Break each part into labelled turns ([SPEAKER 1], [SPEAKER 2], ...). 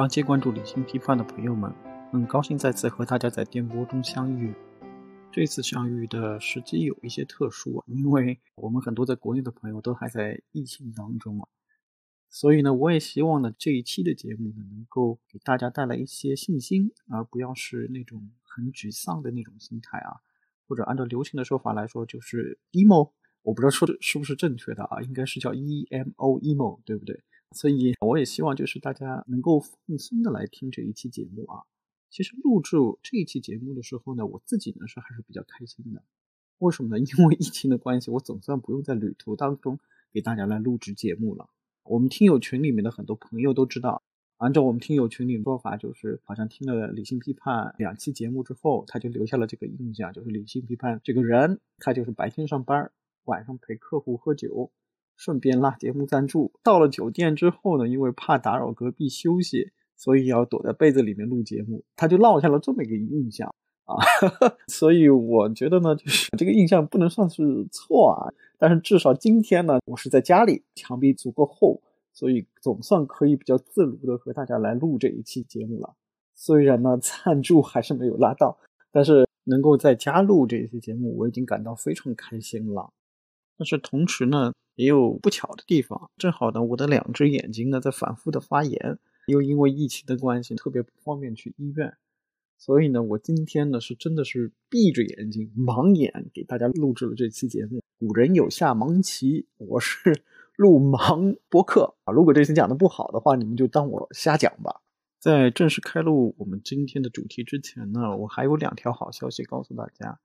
[SPEAKER 1] 长期关注理性批判的朋友们，很高兴再次和大家在电波中相遇。这次相遇的时机有一些特殊啊，因为我们很多在国内的朋友都还在疫情当中啊，所以呢，我也希望呢这一期的节目呢能够给大家带来一些信心，而不要是那种很沮丧的那种心态啊，或者按照流行的说法来说就是 emo，我不知道说的是不是正确的啊，应该是叫 emo emo，对不对？所以我也希望就是大家能够放松的来听这一期节目啊。其实录制这一期节目的时候呢，我自己呢是还是比较开心的。为什么呢？因为疫情的关系，我总算不用在旅途当中给大家来录制节目了。我们听友群里面的很多朋友都知道，按照我们听友群里的说法，就是好像听了理性批判两期节目之后，他就留下了这个印象，就是理性批判这个人，他就是白天上班，晚上陪客户喝酒。顺便拉节目赞助。到了酒店之后呢，因为怕打扰隔壁休息，所以要躲在被子里面录节目。他就落下了这么一个印象啊，所以我觉得呢，就是这个印象不能算是错啊。但是至少今天呢，我是在家里，墙壁足够厚，所以总算可以比较自如的和大家来录这一期节目了。虽然呢，赞助还是没有拉到，但是能够在家录这一期节目，我已经感到非常开心了。但是同时呢，也有不巧的地方。正好呢，我的两只眼睛呢在反复的发炎，又因为疫情的关系特别不方便去医院，所以呢，我今天呢是真的是闭着眼睛盲眼给大家录制了这期节目。古人有下盲棋，我是 录盲播客啊。如果这期讲的不好的话，你们就当我瞎讲吧。在正式开录我们今天的主题之前呢，我还有两条好消息告诉大家。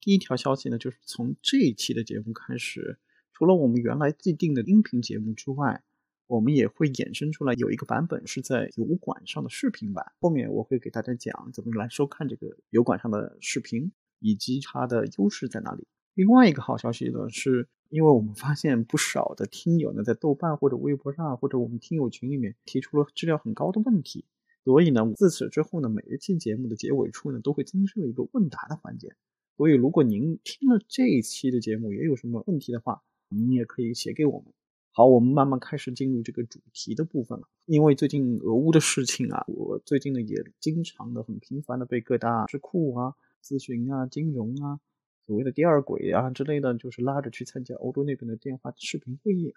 [SPEAKER 1] 第一条消息呢，就是从这一期的节目开始，除了我们原来既定的音频节目之外，我们也会衍生出来有一个版本是在油管上的视频版。后面我会给大家讲怎么来收看这个油管上的视频，以及它的优势在哪里。另外一个好消息呢，是因为我们发现不少的听友呢，在豆瓣或者微博上，或者我们听友群里面提出了质量很高的问题，所以呢，自此之后呢，每一期节目的结尾处呢，都会增设一个问答的环节。所以，如果您听了这一期的节目也有什么问题的话，您也可以写给我们。好，我们慢慢开始进入这个主题的部分了。因为最近俄乌的事情啊，我最近呢也经常的、很频繁的被各大智库啊、咨询啊、金融啊、所谓的第二轨啊之类的，就是拉着去参加欧洲那边的电话视频会议。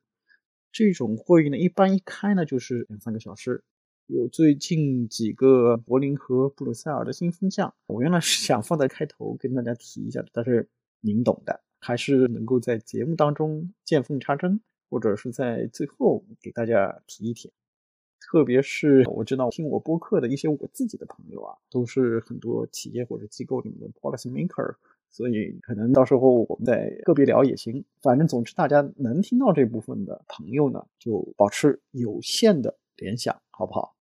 [SPEAKER 1] 这种会议呢，一般一开呢就是两三个小时。有最近几个柏林和布鲁塞尔的新风向，我原来是想放在开头跟大家提一下的，但是您懂的，还是能够在节目当中见缝插针，或者是在最后给大家提一提。特别是我知道听我播客的一些我自己的朋友啊，都是很多企业或者机构里面的 policy maker，所以可能到时候我们再个别聊也行。反正总之大家能听到这部分的朋友呢，就保持有限的联想，好不好？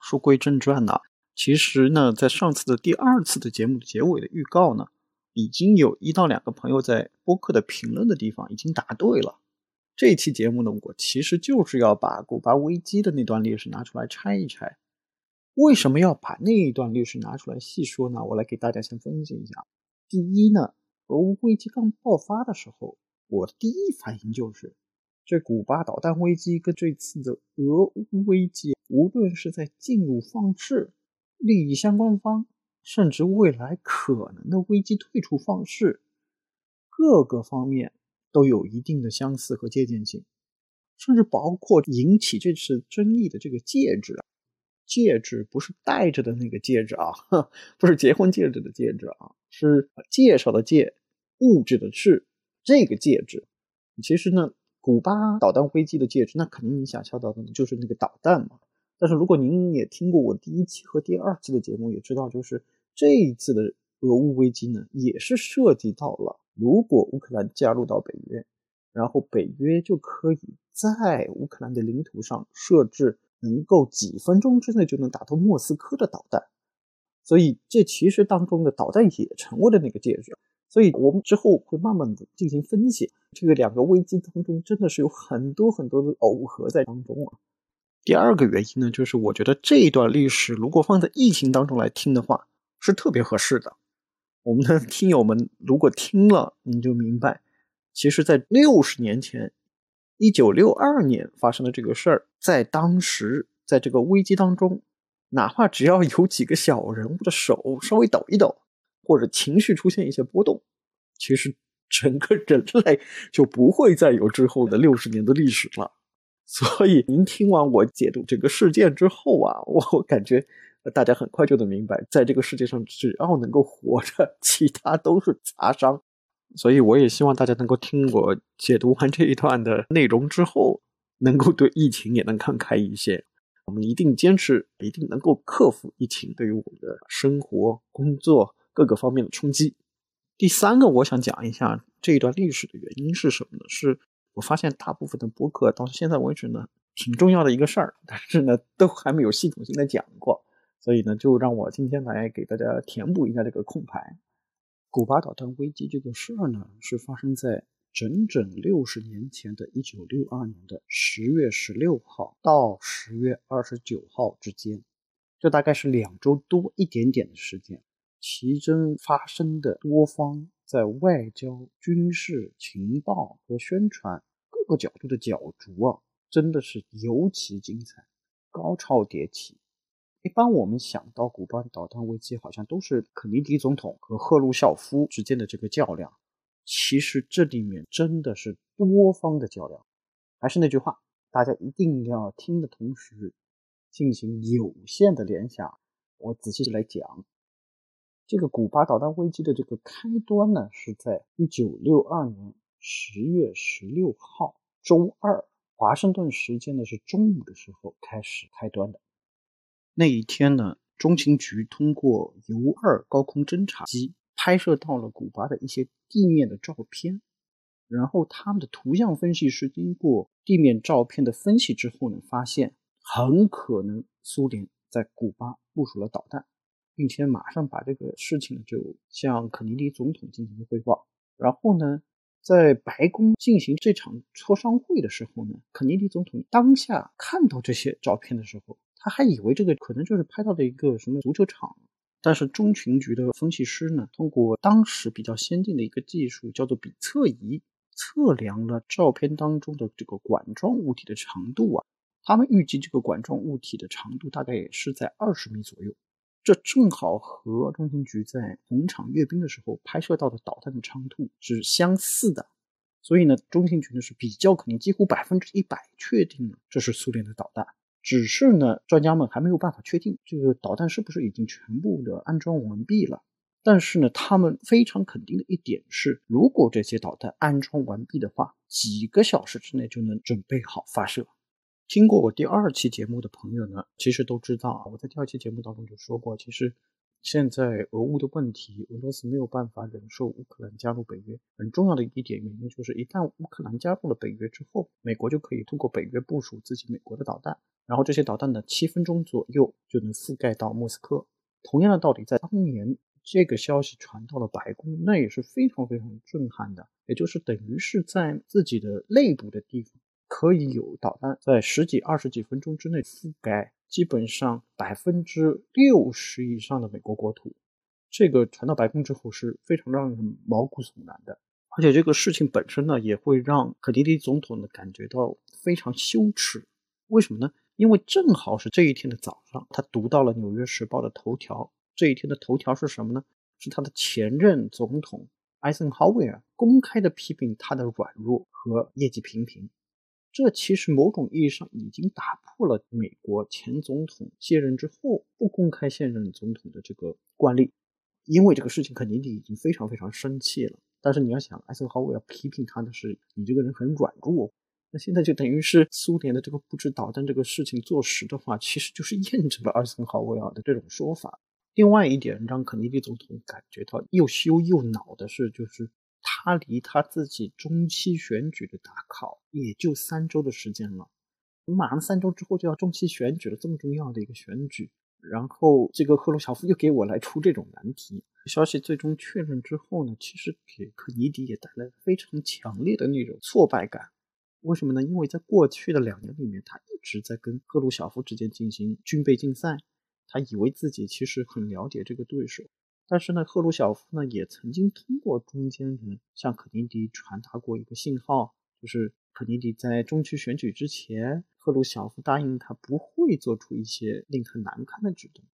[SPEAKER 1] 书归正传呢，其实呢，在上次的第二次的节目的结尾的预告呢，已经有一到两个朋友在播客的评论的地方已经答对了。这期节目呢，我其实就是要把古巴危机的那段历史拿出来拆一拆。为什么要把那一段历史拿出来细说呢？我来给大家先分析一下。第一呢，俄乌危机刚爆发的时候，我的第一反应就是。这古巴导弹危机跟这次的俄乌危机，无论是在进入方式、利益相关方，甚至未来可能的危机退出方式，各个方面都有一定的相似和借鉴性，甚至包括引起这次争议的这个戒指，戒指不是戴着的那个戒指啊，不是结婚戒指的戒指啊，是介绍的介，物质的是这个戒指，其实呢。古巴导弹危机的戒指，那肯定你想象到的，就是那个导弹嘛。但是如果您也听过我第一期和第二期的节目，也知道，就是这一次的俄乌危机呢，也是涉及到了，如果乌克兰加入到北约，然后北约就可以在乌克兰的领土上设置能够几分钟之内就能打到莫斯科的导弹，所以这其实当中的导弹也成为了那个戒指。所以我们之后会慢慢的进行分析，这个两个危机当中真的是有很多很多的耦合在当中啊。第二个原因呢，就是我觉得这一段历史如果放在疫情当中来听的话，是特别合适的。我们的听友们如果听了，您就明白，其实，在六十年前，一九六二年发生的这个事儿，在当时在这个危机当中，哪怕只要有几个小人物的手稍微抖一抖，或者情绪出现一些波动，其实整个人类就不会再有之后的六十年的历史了。所以，您听完我解读这个事件之后啊，我感觉大家很快就能明白，在这个世界上，只要能够活着，其他都是杂伤。所以，我也希望大家能够听我解读完这一段的内容之后，能够对疫情也能看开一些。我们一定坚持，一定能够克服疫情对于我们的生活、工作各个方面的冲击。第三个，我想讲一下这一段历史的原因是什么呢？是。我发现大部分的播客到现在为止呢，挺重要的一个事儿，但是呢，都还没有系统性的讲过，所以呢，就让我今天来给大家填补一下这个空白。古巴导弹危机这个事儿呢，是发生在整整六十年前的一九六二年的十月十六号到十月二十九号之间，这大概是两周多一点点的时间，其中发生的多方。在外交、军事、情报和宣传各个角度的角逐啊，真的是尤其精彩，高潮迭起。一般我们想到古巴导弹危机，好像都是肯尼迪总统和赫鲁晓夫之间的这个较量。其实这里面真的是多方的较量。还是那句话，大家一定要听的同时进行有限的联想。我仔细来讲。这个古巴导弹危机的这个开端呢，是在一九六二年十月十六号周二，华盛顿时间呢是中午的时候开始开端的。那一天呢，中情局通过 U 二高空侦察机拍摄到了古巴的一些地面的照片，然后他们的图像分析师经过地面照片的分析之后呢，发现很可能苏联在古巴部署了导弹。并且马上把这个事情就向肯尼迪总统进行了汇报。然后呢，在白宫进行这场磋商会的时候呢，肯尼迪总统当下看到这些照片的时候，他还以为这个可能就是拍到的一个什么足球场。但是中情局的分析师呢，通过当时比较先进的一个技术，叫做比测仪，测量了照片当中的这个管状物体的长度啊。他们预计这个管状物体的长度大概也是在二十米左右。这正好和中情局在红场阅兵的时候拍摄到的导弹的长度是相似的，所以呢，中情局呢是比较肯定，几乎百分之一百确定了这是苏联的导弹。只是呢，专家们还没有办法确定这个导弹是不是已经全部的安装完毕了。但是呢，他们非常肯定的一点是，如果这些导弹安装完毕的话，几个小时之内就能准备好发射。听过我第二期节目的朋友呢，其实都知道啊。我在第二期节目当中就说过，其实现在俄乌的问题，俄罗斯没有办法忍受乌克兰加入北约。很重要的一点原因就是，一旦乌克兰加入了北约之后，美国就可以通过北约部署自己美国的导弹，然后这些导弹呢，七分钟左右就能覆盖到莫斯科。同样的道理，在当年这个消息传到了白宫，那也是非常非常震撼的，也就是等于是在自己的内部的地方。可以有导弹在十几、二十几分钟之内覆盖基本上百分之六十以上的美国国土，这个传到白宫之后是非常让人毛骨悚然的。而且这个事情本身呢，也会让肯尼迪总统呢感觉到非常羞耻。为什么呢？因为正好是这一天的早上，他读到了《纽约时报》的头条。这一天的头条是什么呢？是他的前任总统艾森豪威尔公开的批评他的软弱和业绩平平。这其实某种意义上已经打破了美国前总统卸任之后不公开现任总统的这个惯例，因为这个事情肯尼迪已经非常非常生气了。但是你要想，艾森豪威尔批评他的是你这个人很软弱，那现在就等于是苏联的这个布置导弹这个事情坐实的话，其实就是验证了艾森豪威尔的这种说法。另外一点让肯尼迪总统感觉到又羞又恼的是，就是。他离他自己中期选举的大考也就三周的时间了，马上三周之后就要中期选举了，这么重要的一个选举，然后这个赫鲁晓夫又给我来出这种难题。消息最终确认之后呢，其实给肯尼迪也带来非常强烈的那种挫败感。为什么呢？因为在过去的两年里面，他一直在跟赫鲁晓夫之间进行军备竞赛，他以为自己其实很了解这个对手。但是呢，赫鲁晓夫呢也曾经通过中间人向肯尼迪传达过一个信号，就是肯尼迪在中期选举之前，赫鲁晓夫答应他不会做出一些令他难堪的举动。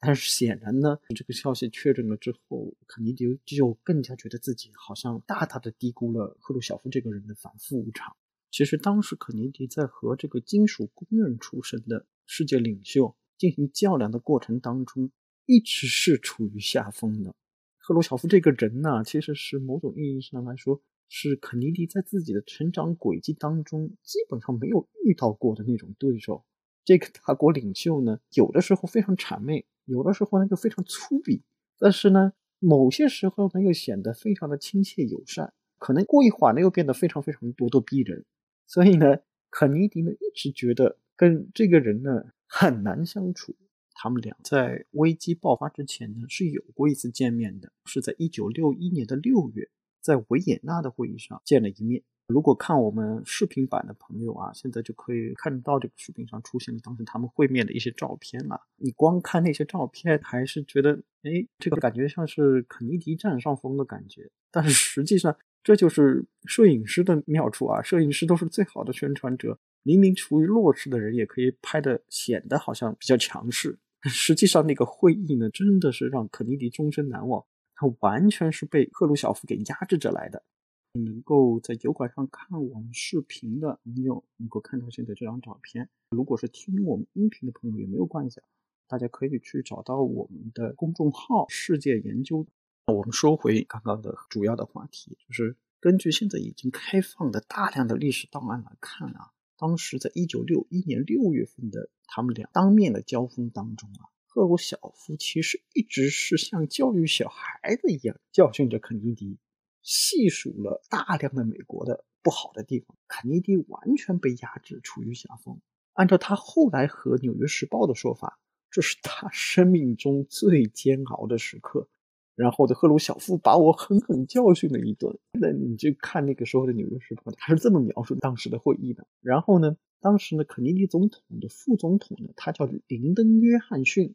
[SPEAKER 1] 但是显然呢，这个消息确认了之后，肯尼迪就更加觉得自己好像大大的低估了赫鲁晓夫这个人的反复无常。其实当时肯尼迪在和这个金属工人出身的世界领袖进行较量的过程当中，一直是处于下风的。赫鲁晓夫这个人呢，其实是某种意义上来说。是肯尼迪在自己的成长轨迹当中基本上没有遇到过的那种对手。这个大国领袖呢，有的时候非常谄媚，有的时候呢又非常粗鄙，但是呢，某些时候呢又显得非常的亲切友善。可能过一会儿呢又变得非常非常咄咄逼人。所以呢，肯尼迪呢一直觉得跟这个人呢很难相处。他们俩在危机爆发之前呢是有过一次见面的，是在一九六一年的六月。在维也纳的会议上见了一面。如果看我们视频版的朋友啊，现在就可以看到这个视频上出现了当时他们会面的一些照片了。你光看那些照片，还是觉得，哎，这个感觉像是肯尼迪占上风的感觉。但是实际上，这就是摄影师的妙处啊！摄影师都是最好的宣传者。明明处于弱势的人，也可以拍的显得好像比较强势。实际上，那个会议呢，真的是让肯尼迪终身难忘。他完全是被赫鲁晓夫给压制着来的。能够在油管上看我们视频的朋友，能够看到现在这张照片。如果是听我们音频的朋友，也没有关系，大家可以去找到我们的公众号“世界研究”。我们说回刚刚的主要的话题，就是根据现在已经开放的大量的历史档案来看啊，当时在一九六一年六月份的他们俩当面的交锋当中啊。赫鲁晓夫其实一直是像教育小孩子一样教训着肯尼迪，细数了大量的美国的不好的地方。肯尼迪完全被压制，处于下风。按照他后来和《纽约时报》的说法，这是他生命中最煎熬的时刻。然后的赫鲁晓夫把我狠狠教训了一顿。那你去看那个时候的《纽约时报》，他是这么描述当时的会议的。然后呢，当时呢，肯尼迪总统的副总统呢，他叫林登·约翰逊。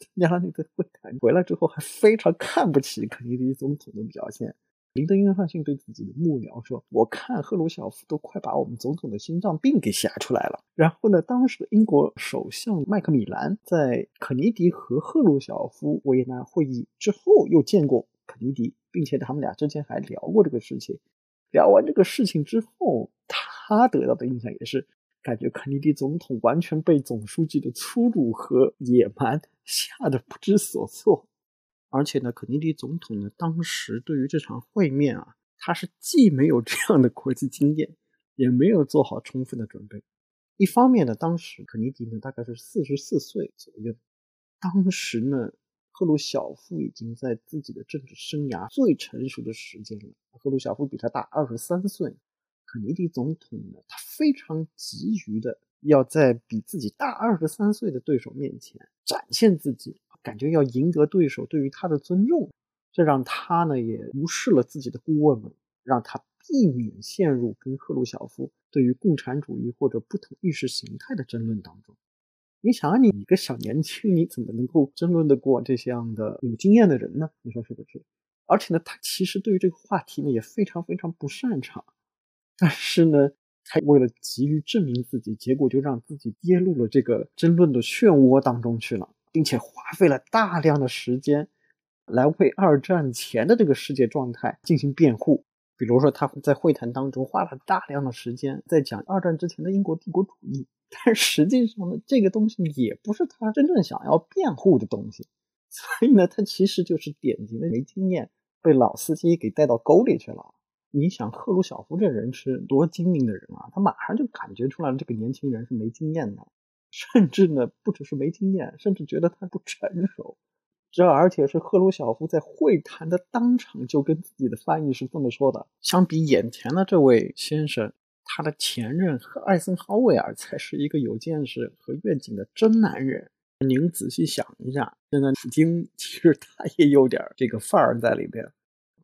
[SPEAKER 1] 加拉内的会谈回来之后，还非常看不起肯尼迪总统的表现。林登·约翰逊对自己的幕僚说：“我看赫鲁晓夫都快把我们总统的心脏病给吓出来了。”然后呢，当时的英国首相麦克米兰在肯尼迪和赫鲁晓夫维也纳会议之后又见过肯尼迪，并且他们俩之前还聊过这个事情。聊完这个事情之后，他得到的印象也是。感觉肯尼迪总统完全被总书记的粗鲁和野蛮吓得不知所措，而且呢，肯尼迪总统呢，当时对于这场会面啊，他是既没有这样的国际经验，也没有做好充分的准备。一方面呢，当时肯尼迪呢大概是四十四岁左右，当时呢，赫鲁晓夫已经在自己的政治生涯最成熟的时间了，赫鲁晓夫比他大二十三岁。肯尼迪总统呢，他非常急于的要在比自己大二十三岁的对手面前展现自己，感觉要赢得对手对于他的尊重，这让他呢也无视了自己的顾问们，让他避免陷入跟赫鲁晓夫对于共产主义或者不同意识形态的争论当中。你想啊，你一个小年轻，你怎么能够争论得过这样的有经验的人呢？你说是不是？而且呢，他其实对于这个话题呢也非常非常不擅长。但是呢，他为了急于证明自己，结果就让自己跌入了这个争论的漩涡当中去了，并且花费了大量的时间来为二战前的这个世界状态进行辩护。比如说，他在会谈当中花了大量的时间在讲二战之前的英国帝国主义，但实际上呢，这个东西也不是他真正想要辩护的东西。所以呢，他其实就是典型的没经验，被老司机给带到沟里去了。你想赫鲁晓夫这人是多精明的人啊，他马上就感觉出来了这个年轻人是没经验的，甚至呢不只是没经验，甚至觉得他不成熟。这而且是赫鲁晓夫在会谈的当场就跟自己的翻译是这么说的：相比眼前的这位先生，他的前任和艾森豪威尔才是一个有见识和愿景的真男人。您仔细想一下，现在普京其实他也有点这个范儿在里边。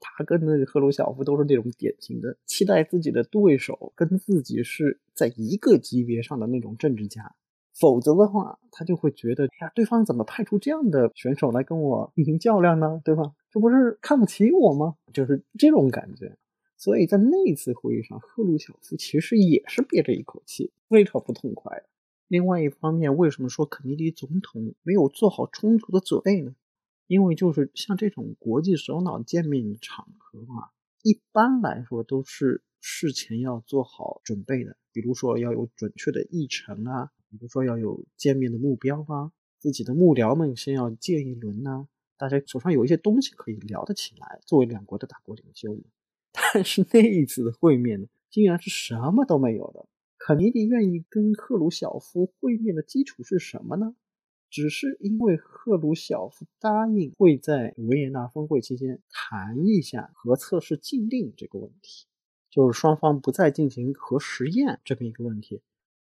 [SPEAKER 1] 他跟那赫鲁晓夫都是那种典型的期待自己的对手跟自己是在一个级别上的那种政治家，否则的话，他就会觉得，哎呀，对方怎么派出这样的选手来跟我进行较量呢？对吧？这不是看不起我吗？就是这种感觉。所以在那次会议上，赫鲁晓夫其实也是憋着一口气，非常不痛快的。另外一方面，为什么说肯尼迪总统没有做好充足的准备呢？因为就是像这种国际首脑见面的场合嘛，一般来说都是事前要做好准备的，比如说要有准确的议程啊，比如说要有见面的目标啊，自己的幕僚们先要见一轮呐，大家手上有一些东西可以聊得起来。作为两国的大国领袖，但是那一次的会面呢，竟然是什么都没有的。肯尼迪愿意跟赫鲁晓夫会面的基础是什么呢？只是因为赫鲁晓夫答应会在维也纳峰会期间谈一下核测试禁令这个问题，就是双方不再进行核实验这么一个问题。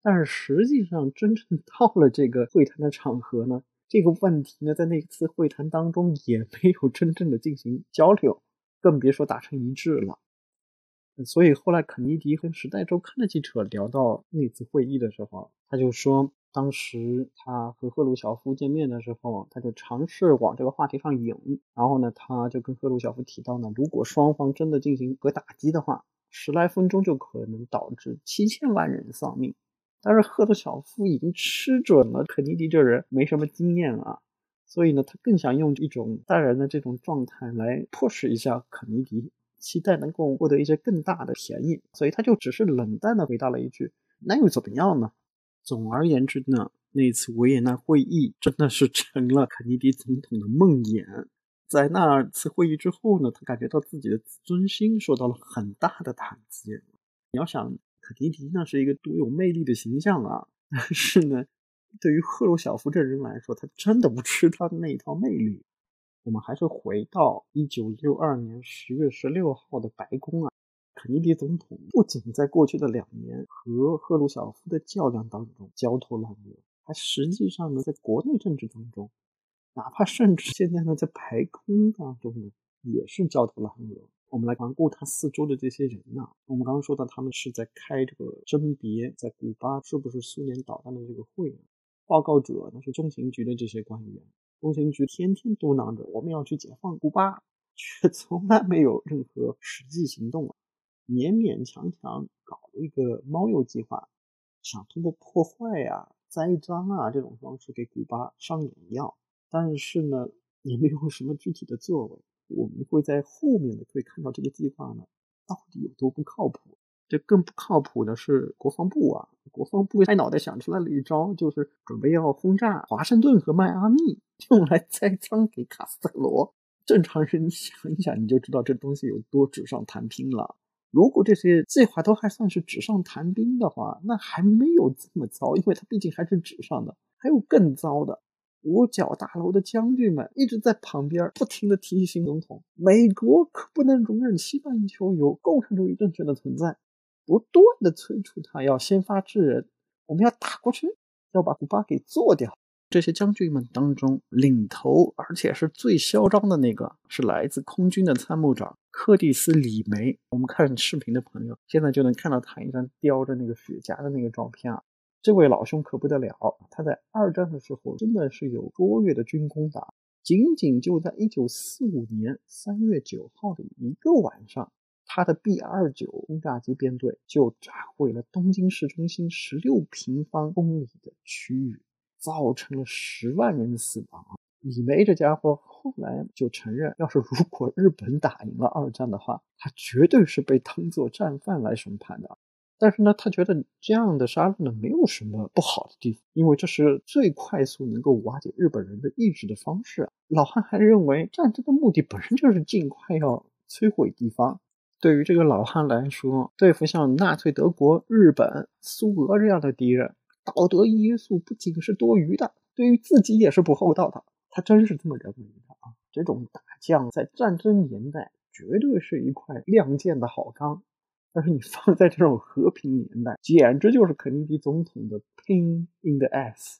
[SPEAKER 1] 但是实际上，真正到了这个会谈的场合呢，这个问题呢，在那次会谈当中也没有真正的进行交流，更别说达成一致了。所以后来肯尼迪跟《时代周刊》的记者聊到那次会议的时候，他就说，当时他和赫鲁晓夫见面的时候，他就尝试往这个话题上引，然后呢，他就跟赫鲁晓夫提到呢，如果双方真的进行核打击的话，十来分钟就可能导致七千万人丧命。但是赫鲁晓夫已经吃准了肯尼迪这人没什么经验啊，所以呢，他更想用一种淡然的这种状态来迫使一下肯尼迪。期待能够获得一些更大的便宜，所以他就只是冷淡的回答了一句：“那又怎么样呢？”总而言之呢，那次维也纳会议真的是成了肯尼迪总统的梦魇。在那次会议之后呢，他感觉到自己的自尊心受到了很大的打击。你要想，肯尼迪那是一个独有魅力的形象啊，但是呢，对于赫鲁晓夫这人来说，他真的不吃他的那一套魅力。我们还是回到一九六二年十月十六号的白宫啊，肯尼迪总统不仅在过去的两年和赫鲁晓夫的较量当中焦头烂额，还实际上呢，在国内政治当中，哪怕甚至现在呢，在白宫当中呢，也是焦头烂额。我们来环顾他四周的这些人呐，我们刚刚说到他们是在开这个甄别在古巴是不是苏联导弹的这个会，报告者那是中情局的这些官员。中情局天天嘟囔着我们要去解放古巴，却 从来没有任何实际行动啊！勉勉强强搞了一个猫鼬计划，想通过破坏啊、栽赃啊这种方式给古巴上眼药，但是呢，也没有什么具体的作为。我们会在后面的会看到这个计划呢，到底有多不靠谱。这更不靠谱的是国防部啊！国防部拍脑袋想出来了一招，就是准备要轰炸华盛顿和迈阿密，用来栽赃给卡斯特罗。正常人你想一想，你就知道这东西有多纸上谈兵了。如果这些计划都还算是纸上谈兵的话，那还没有这么糟，因为它毕竟还是纸上的。还有更糟的，五角大楼的将军们一直在旁边不停地提醒总统：美国可不能容忍西半球有共产主义政权的存在。不断的催促他要先发制人，我们要打过去，要把古巴给做掉。这些将军们当中，领头而且是最嚣张的那个，是来自空军的参谋长柯蒂斯·李梅。我们看视频的朋友，现在就能看到他一张叼着那个雪茄的那个照片啊。这位老兄可不得了，他在二战的时候真的是有卓越的军功的。仅仅就在1945年3月9号的一个晚上。他的 B 二九轰炸机编队就炸毁了东京市中心十六平方公里的区域，造成了十万人的死亡。李梅这家伙后来就承认，要是如果日本打赢了二战的话，他绝对是被当做战犯来审判的。但是呢，他觉得这样的杀戮呢没有什么不好的地方，因为这是最快速能够瓦解日本人的意志的方式。老汉还认为，战争的目的本身就是尽快要摧毁敌方。对于这个老汉来说，对付像纳粹德国、日本、苏俄这样的敌人，道德约束不仅是多余的，对于自己也是不厚道的。他真是这么认为的啊！这种大将在战争年代绝对是一块亮剑的好钢，但是你放在这种和平年代，简直就是肯尼迪总统的 pin in the ass。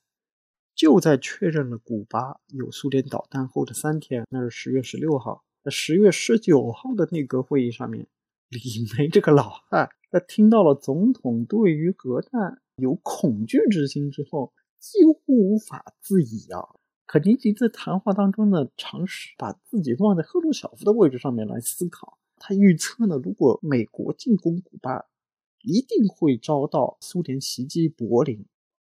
[SPEAKER 1] 就在确认了古巴有苏联导弹后的三天，那是十月十六号。在十月十九号的内阁会议上面，李梅这个老汉，在听到了总统对于核弹有恐惧之心之后，几乎无法自已啊。肯尼迪在谈话当中呢，尝试把自己放在赫鲁晓夫的位置上面来思考，他预测呢，如果美国进攻古巴，一定会遭到苏联袭击柏林。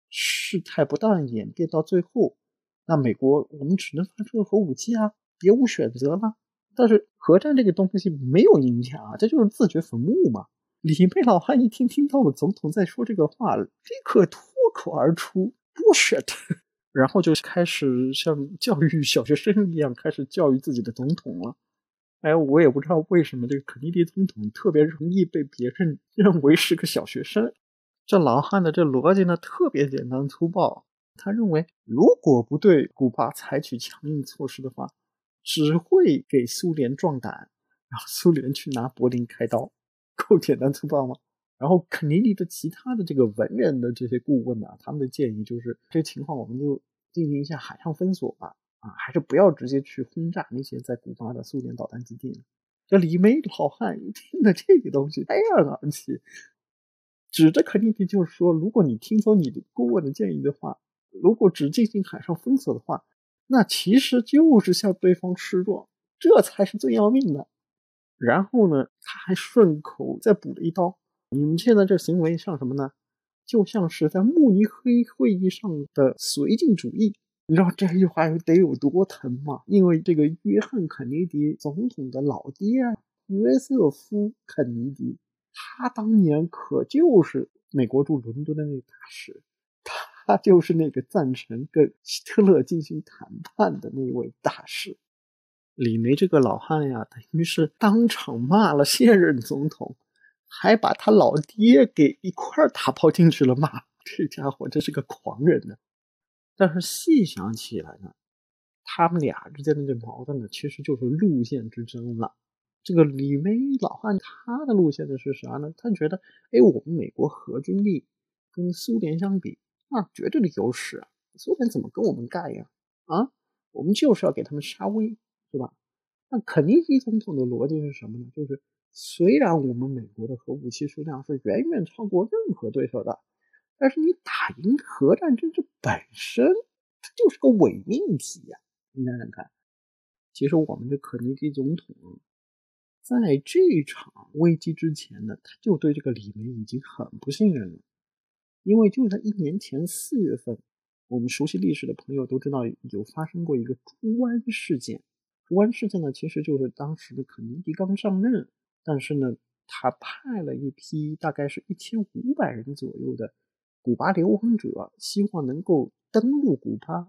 [SPEAKER 1] 事态不断演变到最后，那美国我们只能发射核武器啊，别无选择了。但是核战这个东西没有影响啊，这就是自掘坟墓嘛。李梅老汉一听听到了总统在说这个话，立刻脱口而出 “bullshit”，然后就开始像教育小学生一样开始教育自己的总统了。哎，我也不知道为什么这个肯尼迪总统特别容易被别人认为是个小学生。这老汉的这逻辑呢，特别简单粗暴。他认为，如果不对古巴采取强硬措施的话，只会给苏联壮胆，让苏联去拿柏林开刀。够简单粗暴吗？然后肯尼迪的其他的这个文人的这些顾问啊，他们的建议就是，这情况我们就进行一下海上封锁吧。啊，还是不要直接去轰炸那些在古巴的苏联导弹基地。这李梅老汉一听了这个东西，哎呀，昂起。指着肯定就是说，如果你听从你的顾问的建议的话，如果只进行海上封锁的话，那其实就是向对方示弱，这才是最要命的。然后呢，他还顺口再补了一刀：你们现在这行为像什么呢？就像是在慕尼黑会议上的绥靖主义。你知道这句话得有多疼吗？因为这个约翰·肯尼迪总统的老爹约瑟夫·肯尼迪。他当年可就是美国驻伦敦的那个大使，他就是那个赞成跟希特勒进行谈判的那位大使。李梅这个老汉呀，等于是当场骂了现任总统，还把他老爹给一块儿打包进去了骂。这家伙真是个狂人呢。但是细想起来呢，他们俩之间的这矛盾呢，其实就是路线之争了。这个李梅老汉他的路线呢是啥呢？他觉得，哎，我们美国核军力跟苏联相比，那绝对的优势啊！苏联怎么跟我们干呀？啊，我们就是要给他们杀威，是吧？那肯尼迪总统的逻辑是什么呢？就是虽然我们美国的核武器数量是远远超过任何对手的，但是你打赢核战争这本身，它就是个伪命题呀！你想想看，其实我们的肯尼迪总统。在这场危机之前呢，他就对这个李梅已经很不信任了，因为就在一年前四月份，我们熟悉历史的朋友都知道有发生过一个猪湾事件。猪湾事件呢，其实就是当时的肯尼迪刚上任，但是呢，他派了一批大概是一千五百人左右的古巴流亡者，希望能够登陆古巴，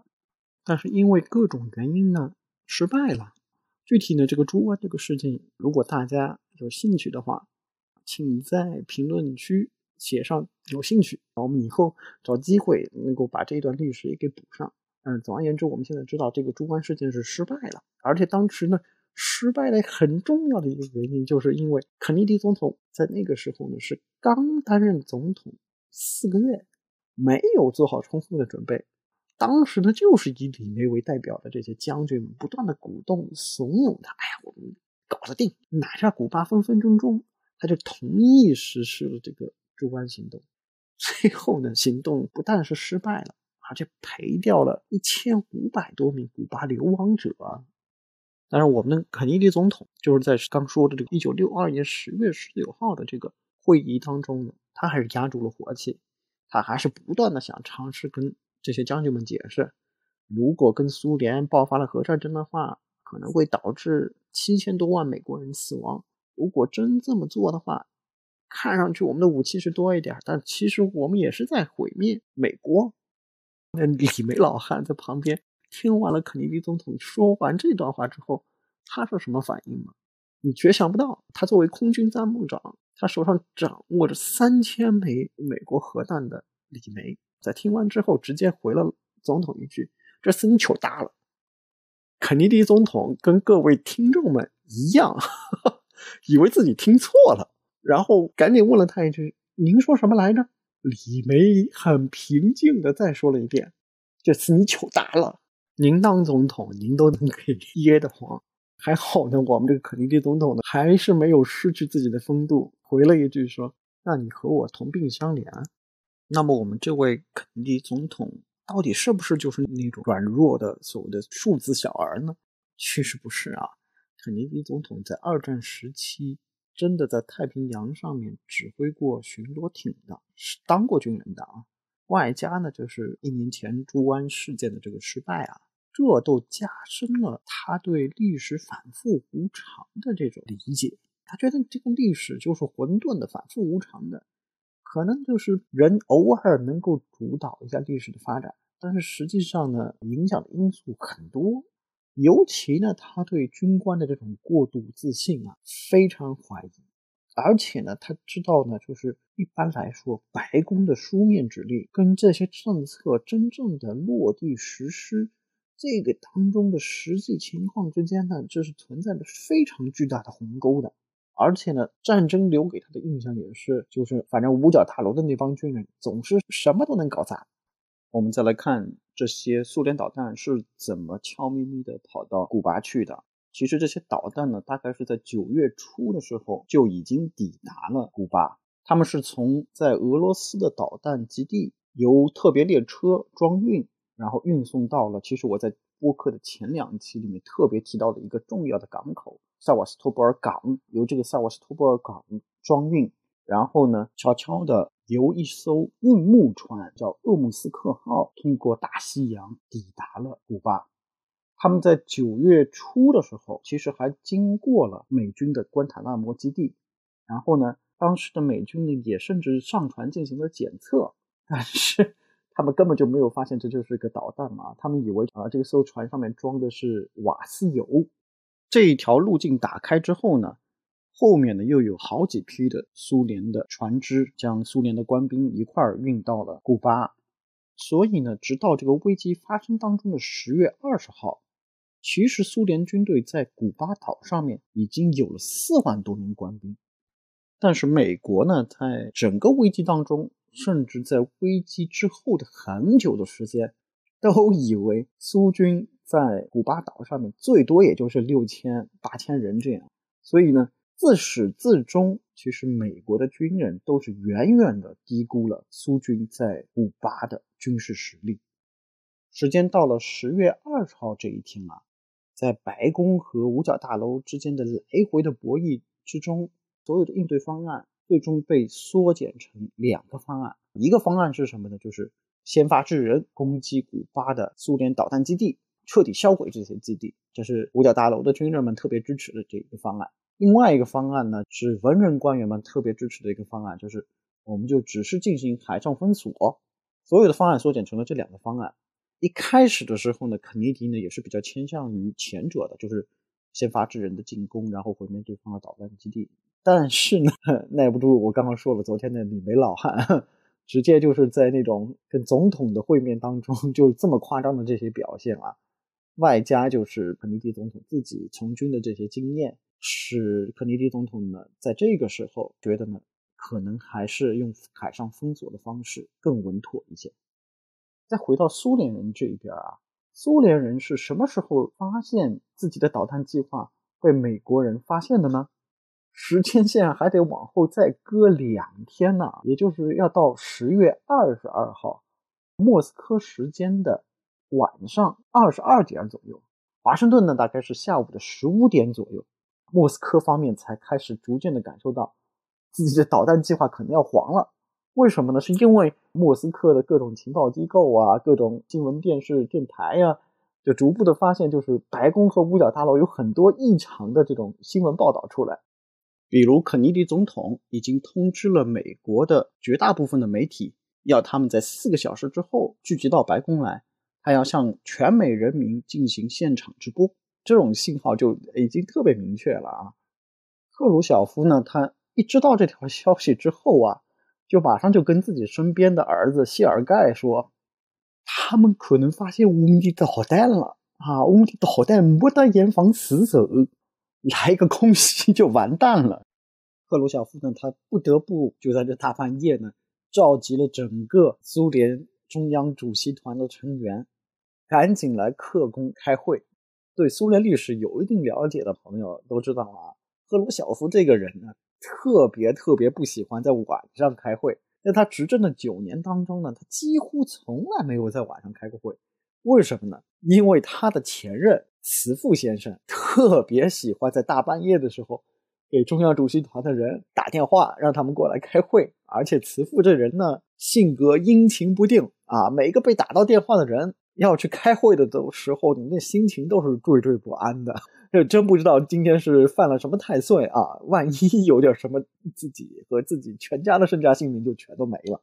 [SPEAKER 1] 但是因为各种原因呢，失败了。具体呢，这个猪湾这个事情，如果大家有兴趣的话，请在评论区写上有兴趣，我们以后找机会能够把这一段历史也给补上。嗯，总而言之，我们现在知道这个猪湾事件是失败了，而且当时呢，失败的很重要的一个原因，就是因为肯尼迪总统在那个时候呢是刚担任总统四个月，没有做好充分的准备。当时呢，就是以李梅为代表的这些将军们不断的鼓动、怂恿他。哎呀，我们搞得定，拿下古巴分分钟钟。他就同意实施了这个猪湾行动。最后呢，行动不但是失败了，而且赔掉了一千五百多名古巴流亡者。但是我们的肯尼迪总统就是在刚说的这个一九六二年十月十九号的这个会议当中呢，他还是压住了火气，他还是不断的想尝试跟。这些将军们解释，如果跟苏联爆发了核战争的话，可能会导致七千多万美国人死亡。如果真这么做的话，看上去我们的武器是多一点，但其实我们也是在毁灭美国。那李梅老汉在旁边听完了肯尼迪总统说完这段话之后，他是什么反应吗？你绝想不到，他作为空军参谋长，他手上掌握着三千枚美国核弹的李梅。在听完之后，直接回了总统一句：“这次你糗大了。”肯尼迪总统跟各位听众们一样，以为自己听错了，然后赶紧问了他一句：“您说什么来着？”李梅很平静的再说了一遍：“这次你糗大了。您当总统，您都能给 噎得慌。还好呢，我们这个肯尼迪总统呢，还是没有失去自己的风度，回了一句说：‘那你和我同病相怜。’”那么我们这位肯尼迪总统到底是不是就是那种软弱的所谓的数字小儿呢？其实不是啊，肯尼迪总统在二战时期真的在太平洋上面指挥过巡逻艇的，是当过军人的啊。外加呢，就是一年前猪湾事件的这个失败啊，这都加深了他对历史反复无常的这种理解。他觉得这个历史就是混沌的、反复无常的，可能就是人偶尔能够主导一下历史的发展，但是实际上呢，影响的因素很多。尤其呢，他对军官的这种过度自信啊，非常怀疑。而且呢，他知道呢，就是一般来说，白宫的书面指令跟这些政策真正的落地实施，这个当中的实际情况之间呢，这是存在着非常巨大的鸿沟的。而且呢，战争留给他的印象也是，就是反正五角大楼的那帮军人总是什么都能搞砸。我们再来看这些苏联导弹是怎么悄咪咪的跑到古巴去的。其实这些导弹呢，大概是在九月初的时候就已经抵达了古巴。他们是从在俄罗斯的导弹基地由特别列车装运，然后运送到了。其实我在播客的前两期里面特别提到的一个重要的港口。萨瓦斯托波尔港由这个萨瓦斯托波尔港装运，然后呢，悄悄的由一艘运木船叫厄姆斯克号通过大西洋抵达了古巴。他们在九月初的时候，其实还经过了美军的关塔那摩基地，然后呢，当时的美军呢也甚至上船进行了检测，但是他们根本就没有发现这就是一个导弹嘛，他们以为啊这艘船上面装的是瓦斯油。这一条路径打开之后呢，后面呢又有好几批的苏联的船只将苏联的官兵一块儿运到了古巴，所以呢，直到这个危机发生当中的十月二十号，其实苏联军队在古巴岛上面已经有了四万多名官兵，但是美国呢，在整个危机当中，甚至在危机之后的很久的时间，都以为苏军。在古巴岛上面，最多也就是六千八千人这样，所以呢，自始至终，其实美国的军人都是远远的低估了苏军在古巴的军事实力。时间到了十月二十号这一天啊，在白宫和五角大楼之间的来回的博弈之中，所有的应对方案最终被缩减成两个方案。一个方案是什么呢？就是先发制人，攻击古巴的苏联导弹基地。彻底销毁这些基地，这是五角大楼的军人们特别支持的这一个方案。另外一个方案呢，是文人官员们特别支持的一个方案，就是我们就只是进行海上封锁。所有的方案缩减成了这两个方案。一开始的时候呢，肯尼迪呢也是比较倾向于前者的，就是先发制人的进攻，然后毁灭对方的导弹基地。但是呢，耐不住我刚刚说了，昨天的李梅老汉。直接就是在那种跟总统的会面当中，就这么夸张的这些表现啊。外加就是肯尼迪总统自己从军的这些经验，使肯尼迪总统呢在这个时候觉得呢，可能还是用海上封锁的方式更稳妥一些。再回到苏联人这一边啊，苏联人是什么时候发现自己的导弹计划被美国人发现的呢？时间线还得往后再搁两天呢，也就是要到十月二十二号，莫斯科时间的。晚上二十二点左右，华盛顿呢大概是下午的十五点左右，莫斯科方面才开始逐渐的感受到自己的导弹计划可能要黄了。为什么呢？是因为莫斯科的各种情报机构啊，各种新闻电视电台呀，就逐步的发现，就是白宫和五角大楼有很多异常的这种新闻报道出来。比如肯尼迪总统已经通知了美国的绝大部分的媒体，要他们在四个小时之后聚集到白宫来。还要向全美人民进行现场直播，这种信号就已经特别明确了啊。赫鲁晓夫呢，他一知道这条消息之后啊，就马上就跟自己身边的儿子谢尔盖说，他们可能发现我们的导弹了啊，我们的导弹没得严防死守，来个空袭就完蛋了。赫鲁晓夫呢，他不得不就在这大半夜呢，召集了整个苏联。中央主席团的成员赶紧来克宫开会。对苏联历史有一定了解的朋友都知道啊，赫鲁晓夫这个人呢，特别特别不喜欢在晚上开会。在他执政的九年当中呢，他几乎从来没有在晚上开过会。为什么呢？因为他的前任慈父先生特别喜欢在大半夜的时候给中央主席团的人打电话，让他们过来开会。而且慈父这人呢，性格阴晴不定啊，每个被打到电话的人要去开会的的时候，你那心情都是惴惴不安的。这真不知道今天是犯了什么太岁啊！万一 有点什么，自己和自己全家的身家性命就全都没了。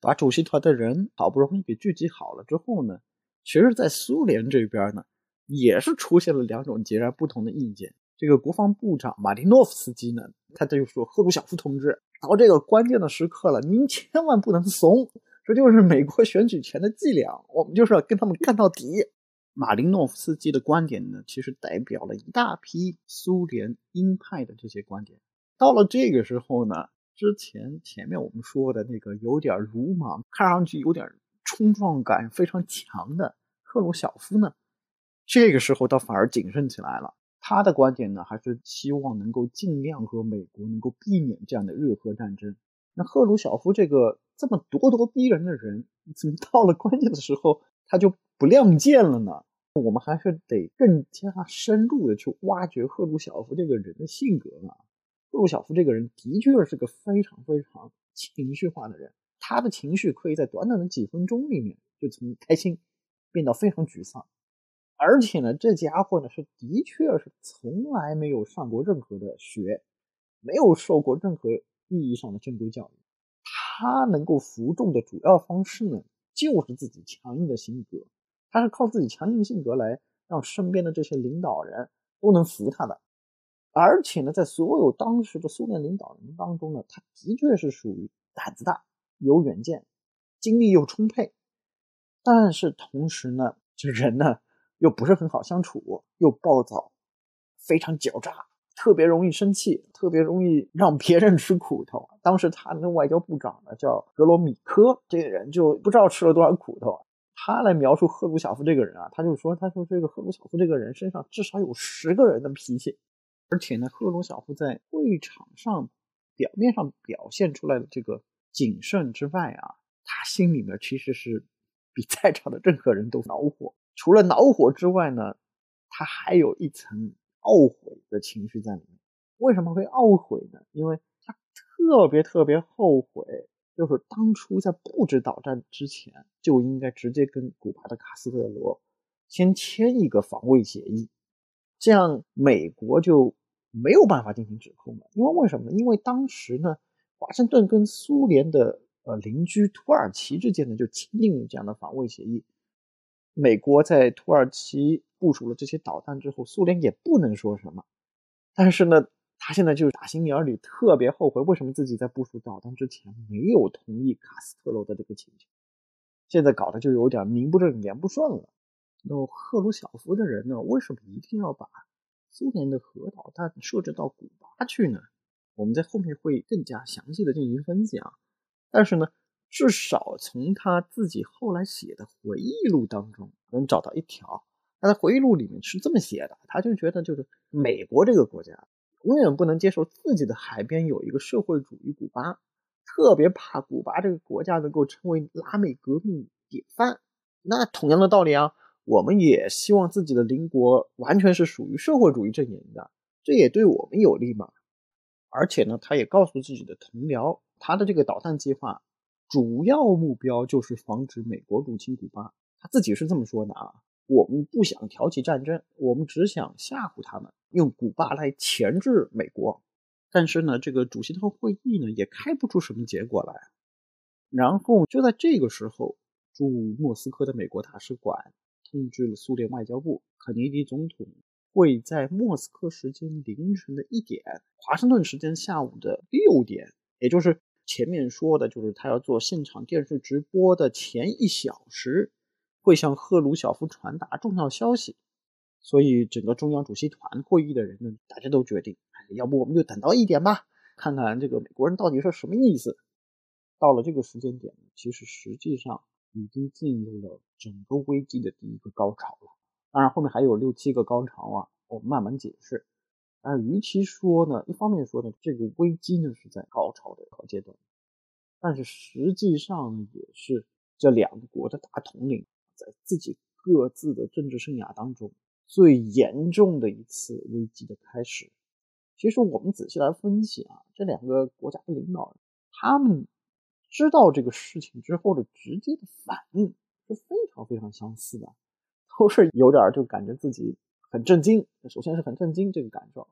[SPEAKER 1] 把主席团的人好不容易给聚集好了之后呢，其实，在苏联这边呢，也是出现了两种截然不同的意见。这个国防部长马林诺夫斯基呢，他就说：“赫鲁晓夫同志，到这个关键的时刻了，您千万不能怂，这就是美国选举前的伎俩，我们就是要跟他们干到底。”马林诺夫斯基的观点呢，其实代表了一大批苏联鹰派的这些观点。到了这个时候呢。之前前面我们说的那个有点鲁莽，看上去有点冲撞感非常强的赫鲁晓夫呢，这个时候倒反而谨慎起来了。他的观点呢，还是希望能够尽量和美国能够避免这样的热核战争。那赫鲁晓夫这个这么咄咄逼人的人，怎么到了关键的时候他就不亮剑了呢？我们还是得更加深入的去挖掘赫鲁晓夫这个人的性格啊。赫鲁晓夫这个人的确是个非常非常情绪化的人，他的情绪可以在短短的几分钟里面就从开心变到非常沮丧，而且呢，这家伙呢是的确是从来没有上过任何的学，没有受过任何意义上的正规教育，他能够服众的主要方式呢，就是自己强硬的性格，他是靠自己强硬性格来让身边的这些领导人都能服他的。而且呢，在所有当时的苏联领导人当中呢，他的确是属于胆子大、有远见、精力又充沛，但是同时呢，这人呢又不是很好相处，又暴躁，非常狡诈，特别容易生气，特别容易让别人吃苦头。当时他的外交部长呢叫格罗米科，这个人就不知道吃了多少苦头。他来描述赫鲁晓夫这个人啊，他就说，他说这个赫鲁晓夫这个人身上至少有十个人的脾气。而且呢，赫鲁晓夫在会场上表面上表现出来的这个谨慎之外啊，他心里面其实是比在场的任何人都恼火。除了恼火之外呢，他还有一层懊悔的情绪在里面。为什么会懊悔呢？因为他特别特别后悔，就是当初在布置导弹之前就应该直接跟古巴的卡斯特罗先签一个防卫协议。这样美国就没有办法进行指控了，因为为什么呢？因为当时呢，华盛顿跟苏联的呃邻居土耳其之间呢就签订了这样的防卫协议。美国在土耳其部署了这些导弹之后，苏联也不能说什么。但是呢，他现在就是打心眼里特别后悔，为什么自己在部署导弹之前没有同意卡斯特罗的这个请求？现在搞得就有点名不正言不顺了。那赫鲁晓夫的人呢？为什么一定要把苏联的核导弹设置到古巴去呢？我们在后面会更加详细的进行分析啊。但是呢，至少从他自己后来写的回忆录当中能找到一条，他的回忆录里面是这么写的：他就觉得，就是美国这个国家永远不能接受自己的海边有一个社会主义古巴，特别怕古巴这个国家能够成为拉美革命典范。那同样的道理啊。我们也希望自己的邻国完全是属于社会主义阵营的，这也对我们有利嘛。而且呢，他也告诉自己的同僚，他的这个导弹计划主要目标就是防止美国入侵古巴。他自己是这么说的啊：我们不想挑起战争，我们只想吓唬他们，用古巴来钳制美国。但是呢，这个主席团会议呢也开不出什么结果来。然后就在这个时候，驻莫斯科的美国大使馆。通知了苏联外交部，肯尼迪总统会在莫斯科时间凌晨的一点，华盛顿时间下午的六点，也就是前面说的，就是他要做现场电视直播的前一小时，会向赫鲁晓夫传达重要消息。所以，整个中央主席团会议的人呢，大家都决定，哎要不我们就等到一点吧，看看这个美国人到底是什么意思。到了这个时间点，其实实际上。已经进入了整个危机的第一个高潮了，当然后面还有六七个高潮啊，我慢慢解释。但与其说呢，一方面说呢，这个危机呢是在高潮的阶段，但是实际上也是这两个国的大统领在自己各自的政治生涯当中最严重的一次危机的开始。其实我们仔细来分析啊，这两个国家的领导人，他们知道这个事情之后的直接的反应是非常非常相似的，都是有点就感觉自己很震惊。首先是很震惊这个感受，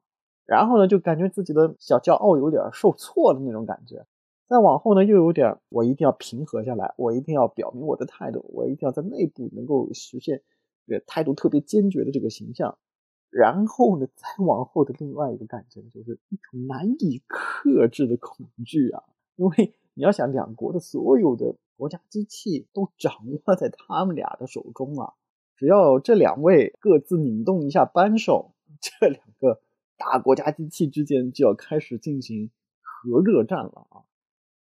[SPEAKER 1] 然后呢就感觉自己的小骄傲有点受挫的那种感觉。再往后呢，又有点我一定要平和下来，我一定要表明我的态度，我一定要在内部能够实现这个态度特别坚决的这个形象。然后呢，再往后的另外一个感觉就是一种难以克制的恐惧啊，因为你要想两国的所有的国家机器都掌握在他们俩的手中啊，只要这两位各自拧动一下扳手，这两个大国家机器之间就要开始进行核热战了啊。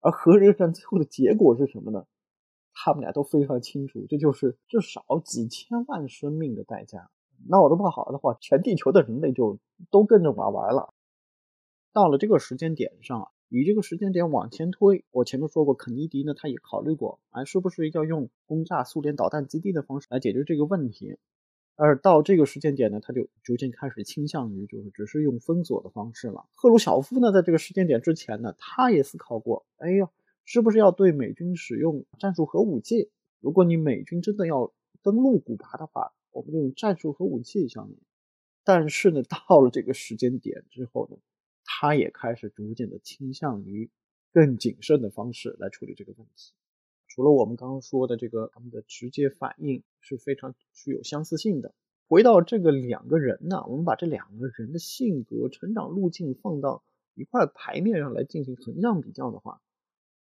[SPEAKER 1] 而核热战最后的结果是什么呢？他们俩都非常清楚，这就是至少几千万生命的代价。闹得不好的话，全地球的人类就都跟着玩完了。到了这个时间点上，以这个时间点往前推，我前面说过，肯尼迪呢，他也考虑过，哎，是不是要用轰炸苏联导弹基地的方式来解决这个问题？而到这个时间点呢，他就逐渐开始倾向于就是只是用封锁的方式了。赫鲁晓夫呢，在这个时间点之前呢，他也思考过，哎呀，是不是要对美军使用战术核武器？如果你美军真的要登陆古巴的话，我们就用战术核武器向你。但是呢，到了这个时间点之后呢，他也开始逐渐的倾向于更谨慎的方式来处理这个问题。除了我们刚刚说的这个，他们的直接反应是非常具有相似性的。回到这个两个人呢，我们把这两个人的性格、成长路径放到一块牌面上来进行横向比较的话，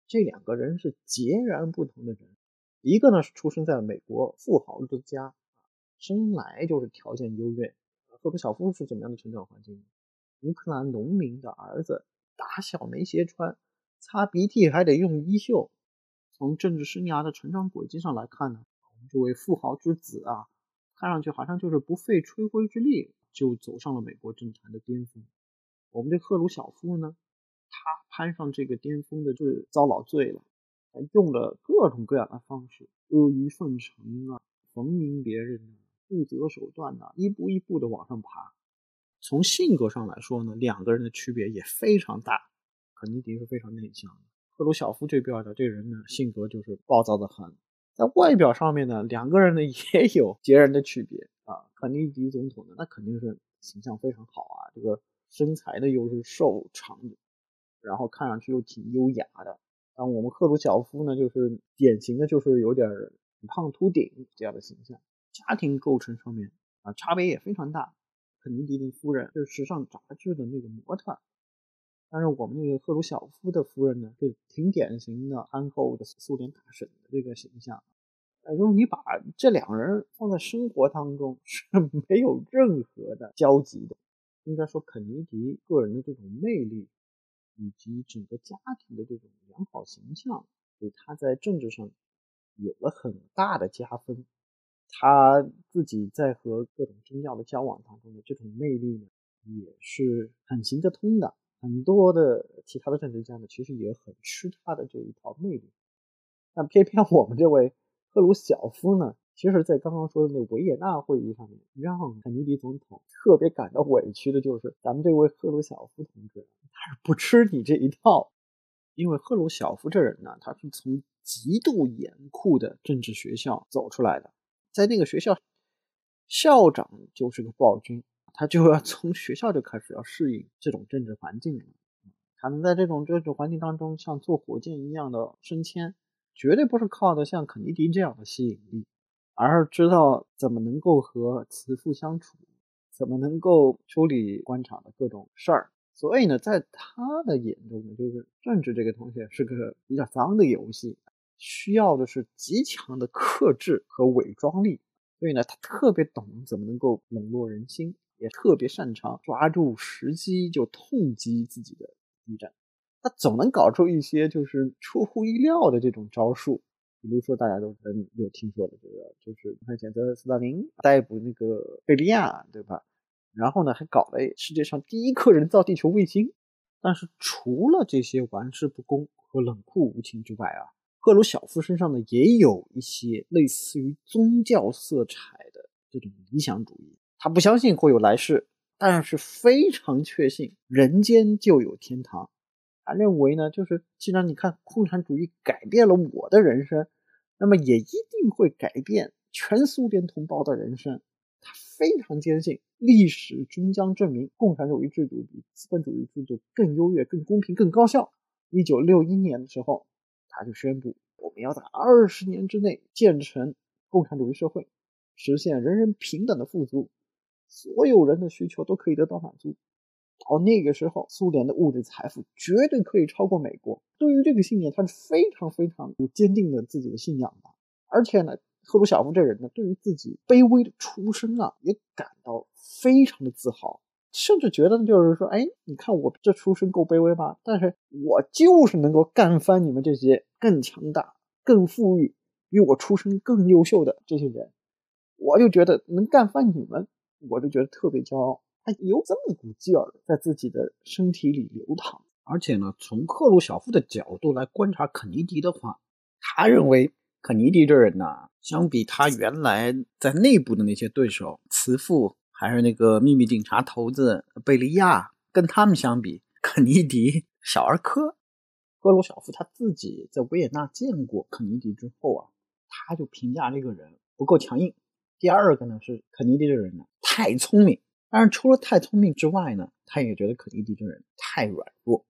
[SPEAKER 1] 这两个人是截然不同的人。一个呢是出生在美国富豪之家，生来就是条件优越。赫鲁晓夫是怎么样的成长环境呢？乌克兰农民的儿子，打小没鞋穿，擦鼻涕还得用衣袖。从政治生涯的成长轨迹上来看呢，我们这位富豪之子啊，看上去好像就是不费吹灰之力就走上了美国政坛的巅峰。我们这赫鲁晓夫呢，他攀上这个巅峰的就是遭老罪了，他用了各种各样的方式，阿谀奉承啊，逢迎别人啊，不择手段呐，一步一步的往上爬。从性格上来说呢，两个人的区别也非常大。肯尼迪是非常内向的。赫鲁晓夫这边的这人呢，性格就是暴躁的很。在外表上面呢，两个人呢 也有截然的区别啊。肯尼迪总统呢，那肯定是形象非常好啊，这个身材呢又是瘦长的，然后看上去又挺优雅的。但我们赫鲁晓夫呢，就是典型的就是有点胖秃顶这样的形象。家庭构成上面啊，差别也非常大。肯尼迪的夫人就是时尚杂志的那个模特。但是我们那个赫鲁晓夫的夫人呢，是挺典型的憨厚的苏联大婶的这个形象。哎，就是你把这两人放在生活当中 是没有任何的交集的。应该说，肯尼迪个人的这种魅力，以及整个家庭的这种良好形象，给他在政治上有了很大的加分。他自己在和各种宗教的交往当中的这种魅力呢，也是很行得通的。很多的其他的政治家呢，其实也很吃他的这一套魅力，但偏偏我们这位赫鲁晓夫呢，其实，在刚刚说的那维也纳会议上面，让肯尼迪总统特别感到委屈的就是，咱们这位赫鲁晓夫同志，他是不吃你这一套，因为赫鲁晓夫这人呢，他是从极度严酷的政治学校走出来的，在那个学校，校长就是个暴君。他就要 从学校就开始要适应这种政治环境了。他能在这种政治环境当中像坐火箭一样的升迁，绝对不是靠的像肯尼迪这样的吸引力，而是知道怎么能够和慈父相处，怎么能够处理官场的各种事儿。所以呢，在他的眼中呢，就是政治这个东西是个比较脏的游戏，需要的是极强的克制和伪装力。所以呢，他特别懂怎么能够笼络人心。也特别擅长抓住时机就痛击自己的敌人，他总能搞出一些就是出乎意料的这种招数。比如说大家都能有听说的这个，就是他选择斯大林逮捕那个贝利亚，对吧？然后呢，还搞了世界上第一颗人造地球卫星。但是除了这些玩世不恭和冷酷无情之外啊，赫鲁晓夫身上呢也有一些类似于宗教色彩的这种理想主义。他不相信会有来世，但是非常确信人间就有天堂。他认为呢，就是既然你看共产主义改变了我的人生，那么也一定会改变全苏联同胞的人生。他非常坚信历史终将证明共产主义制度比资本主义制度更优越、更公平、更高效。一九六一年的时候，他就宣布我们要在二十年之内建成共产主义社会，实现人人平等的富足，所有人的需求都可以得到满足。到那个时候，苏联的物质财富绝对可以超过美国。对于这个信念，他是非常非常有坚定的自己的信仰的。而且呢，赫鲁晓夫这人呢，对于自己卑微的出身啊，也感到非常的自豪，甚至觉得就是说，哎，你看我这出身够卑微吧？但是我就是能够干翻你们这些更强大、更富裕、比我出身更优秀的这些人，我就觉得能干翻你们，我就觉得特别骄傲。他有这么一股劲儿在自己的身体里流淌，而且呢，从赫鲁晓夫的角度来观察肯尼迪的话，他认为肯尼迪这人呢，相比他原来在内部的那些对手，慈父还是那个秘密警察头子贝利亚，跟他们相比，肯尼迪小儿科。赫鲁晓夫他自己在维也纳见过肯尼迪之后啊，他就评价这个人不够强硬。第二个呢是肯尼迪这个人呢太聪明。但是除了太聪明之外呢，他也觉得肯尼迪这人太软弱，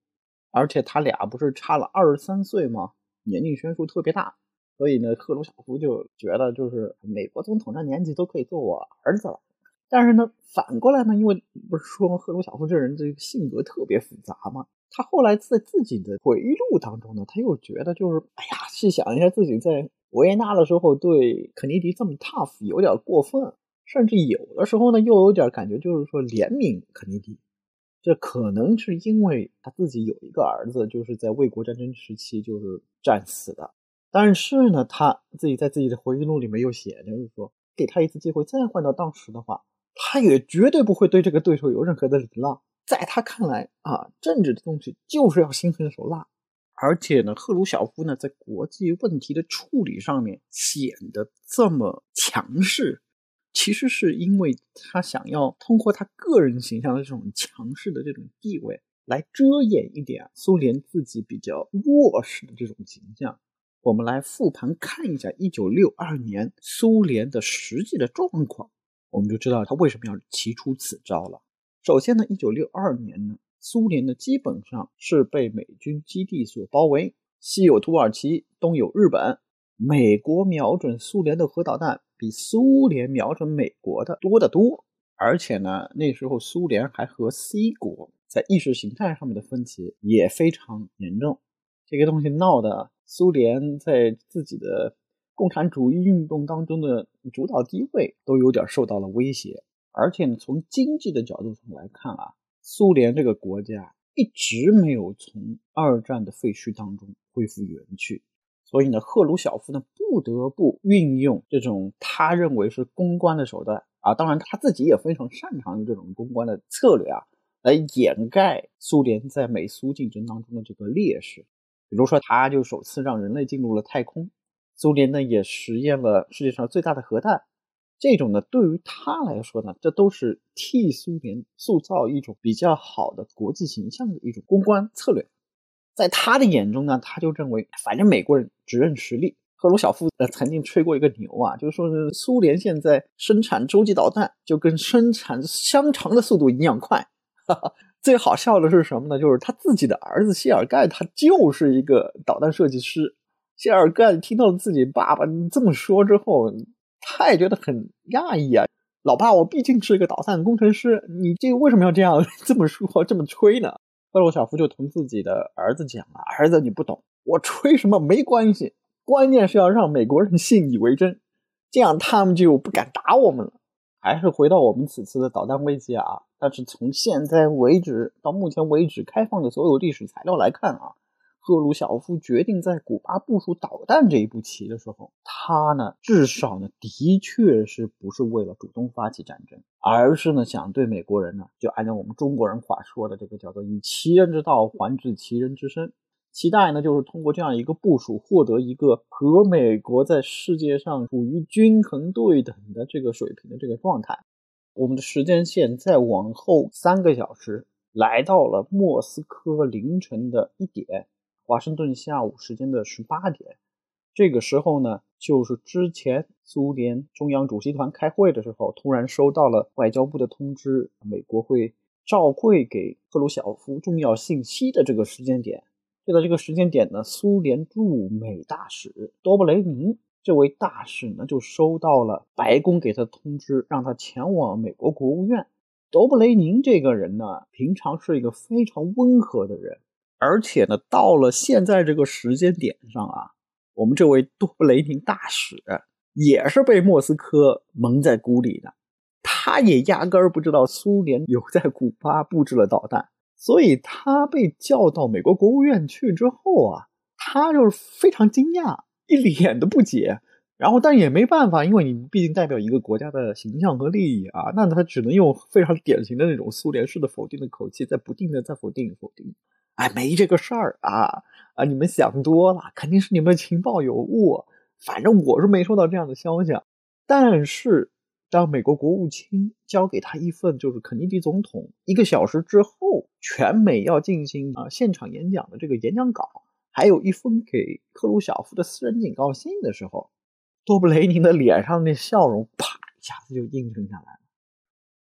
[SPEAKER 1] 而且他俩不是差了二十三岁吗？年龄悬殊特别大，所以呢，赫鲁晓夫就觉得就是美国总统这年纪都可以做我儿子了。但是呢，反过来呢，因为不是说赫鲁晓夫这人这个性格特别复杂吗？他后来在自己的回忆录当中呢，他又觉得就是哎呀，细想一下自己在维也纳的时候对肯尼迪这么 tough 有点过分。甚至有的时候呢，又有点感觉，就是说怜悯肯尼迪，这可能是因为他自己有一个儿子，就是在卫国战争时期就是战死的。但是呢，他自己在自己的回忆录里面又写，就是说给他一次机会再换到当时的话，他也绝对不会对这个对手有任何的礼让。在他看来啊，政治的东西就是要心狠手辣。而且呢，赫鲁晓夫呢，在国际问题的处理上面显得这么强势。其实是因为他想要通过他个人形象的这种强势的这种地位，来遮掩一点苏联自己比较弱势的这种形象。我们来复盘看一下一九六二年苏联的实际的状况，我们就知道他为什么要提出此招了。首先呢，一九六二年呢，苏联呢基本上是被美军基地所包围，西有土耳其，东有日本，美国瞄准苏联的核导弹。比苏联瞄准美国的多得多，而且呢，那时候苏联还和 C 国在意识形态上面的分歧也非常严重，这个东西闹的苏联在自己的共产主义运动当中的主导地位都有点受到了威胁，而且呢，从经济的角度上来看啊，苏联这个国家一直没有从二战的废墟当中恢复元气。所以呢，赫鲁晓夫呢不得不运用这种他认为是公关的手段啊，当然他自己也非常擅长于这种公关的策略啊，来掩盖苏联在美苏竞争当中的这个劣势。比如说，他就首次让人类进入了太空，苏联呢也实验了世界上最大的核弹。这种呢，对于他来说呢，这都是替苏联塑造一种比较好的国际形象的一种公关策略。在他的眼中呢，他就认为，反正美国人只认实力。赫鲁晓夫呃曾经吹过一个牛啊，就是说是苏联现在生产洲际导弹就跟生产香肠的速度一样快。哈哈，最好笑的是什么呢？就是他自己的儿子谢尔盖，他就是一个导弹设计师。谢尔盖听到了自己爸爸这么说之后，他也觉得很讶异啊。老爸，我毕竟是一个导弹工程师，你这为什么要这样 这么说这么吹呢？赫鲁晓夫就同自己的儿子讲啊：“儿子，你不懂，我吹什么没关系，关键是要让美国人 信以为真，这样他们就不敢打我们了。”还是回到我们此次的导弹危机啊！但是从现在为止到目前为止开放的所有历史材料来看啊。赫鲁晓夫决定在古巴部署导弹这一步棋的时候，他呢至少呢的确是不是为了主动发起战争，而是呢想对美国人呢就按照我们中国人话说的这个叫做以其人之道还治其人之身，期待呢就是通过这样一个部署获得一个和美国在世界上处于均衡对等的这个水平的这个状态。我们的时间线再往后三个小时，来到了莫斯科凌晨的一点，华盛顿下午时间的十八点。这个时候呢，就是之前苏联中央主席团开会的时候，突然收到了外交部的通知，美国会召会给赫鲁晓夫重要信息的这个时间点。就在这个时间点呢，苏联驻美大使多布雷宁。这位大使呢，就收到了白宫给他的通知，让他前往美国国务院。多布雷宁这个人呢，平常是一个非常温和的人，而且呢，到了现在这个时间点上啊，我们这位多布雷宁大使也是被莫斯科蒙在鼓里的，他也压根儿不知道苏联有在古巴布置了导弹，所以他被叫到美国国务院去之后啊，他就是非常惊讶。一脸的不解，然后但也没办法，因为你毕竟代表一个国家的形象和利益啊，那他只能用非常典型的那种苏联式的否定的口气，在不定的在否定否定。哎，没这个事儿啊啊！你们想多了，肯定是你们情报有误。反正我是没收到这样的消息。但是当美国国务卿交给他一份就是肯尼迪总统一个小时之后全美要进行啊现场演讲的这个演讲稿。还有一封给克鲁晓夫的私人警告信的时候，多布雷宁的脸上那笑容啪一下子就映衬下来了。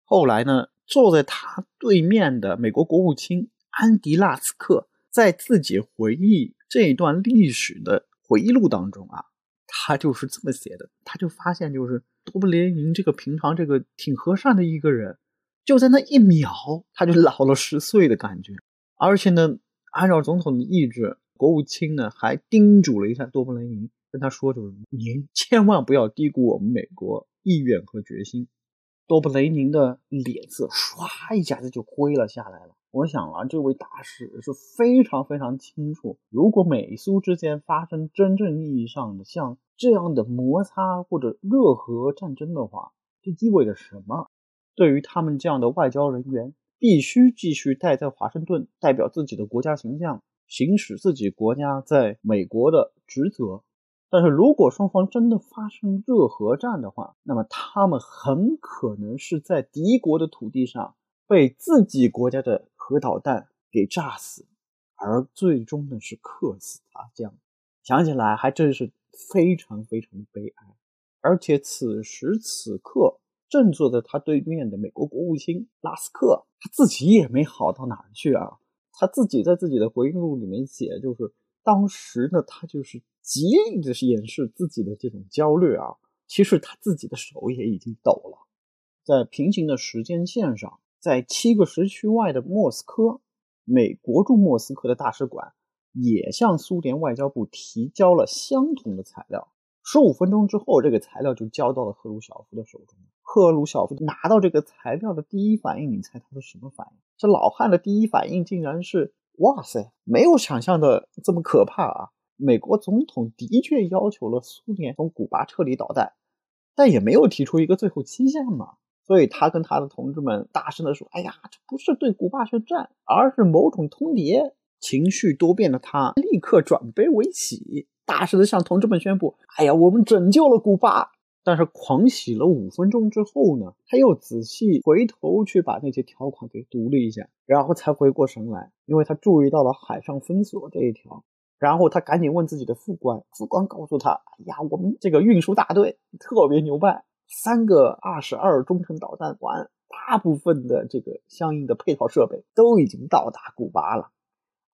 [SPEAKER 1] 后来呢，坐在他对面的美国国务卿安迪拉斯克在自己回忆这一段历史的回忆录当中啊，他就是这么写的：他就发现，就是多布雷宁这个平常这个挺和善的一个人，就在那一秒他就老了十岁的感觉，而且呢，按照总统的意志。国务卿呢还叮嘱了一下多布雷宁，跟他说：“就是您千万不要低估我们美国意愿和决心。”多布雷宁的脸色唰一下子就灰了下来了。我想啊，这位大使是非常非常清楚，如果美苏之间发生真正意义上的像这样的摩擦或者热核战争的话，这意味着什么？对于他们这样的外交人员，必须继续待在华盛顿，代表自己的国家形象。行使自己国家在美国的职责，但是如果双方真的发生热核战的话，那么他们很可能是在敌国的土地上被自己国家的核导弹给炸死，而最终呢是客死他乡。想起来还真是非常非常的悲哀。而且此时此刻正坐在他对面的美国国务卿拉斯克，他自己也没好到哪儿去啊。他自己在自己的回忆录里面写，就是当时呢，他就是极力的掩饰自己的这种焦虑啊。其实他自己的手也已经抖了。在平行的时间线上，在七个时区外的莫斯科，美国驻莫斯科的大使馆也向苏联外交部提交了相同的材料。十五分钟之后，这个材料就交到了赫鲁晓夫的手中。赫鲁晓夫拿到这个材料的第一反应，你猜他是什么反应？这老汉的第一反应竟然是：哇塞，没有想象的这么可怕啊！美国总统的确要求了苏联从古巴撤离导弹，但也没有提出一个最后期限嘛。所以他跟他的同志们大声地说：“哎呀，这不是对古巴宣战，而是某种通牒。”情绪多变的他立刻转悲为喜，大声地向同志们宣布：“哎呀，我们拯救了古巴！”但是狂喜了五分钟之后呢，他又仔细回头去把那些条款给读了一下，然后才回过神来，因为他注意到了海上封锁这一条，然后他赶紧问自己的副官，副官告诉他：“哎呀，我们这个运输大队特别牛掰，三个二十二中程导弹管，大部分的这个相应的配套设备都已经到达古巴了。”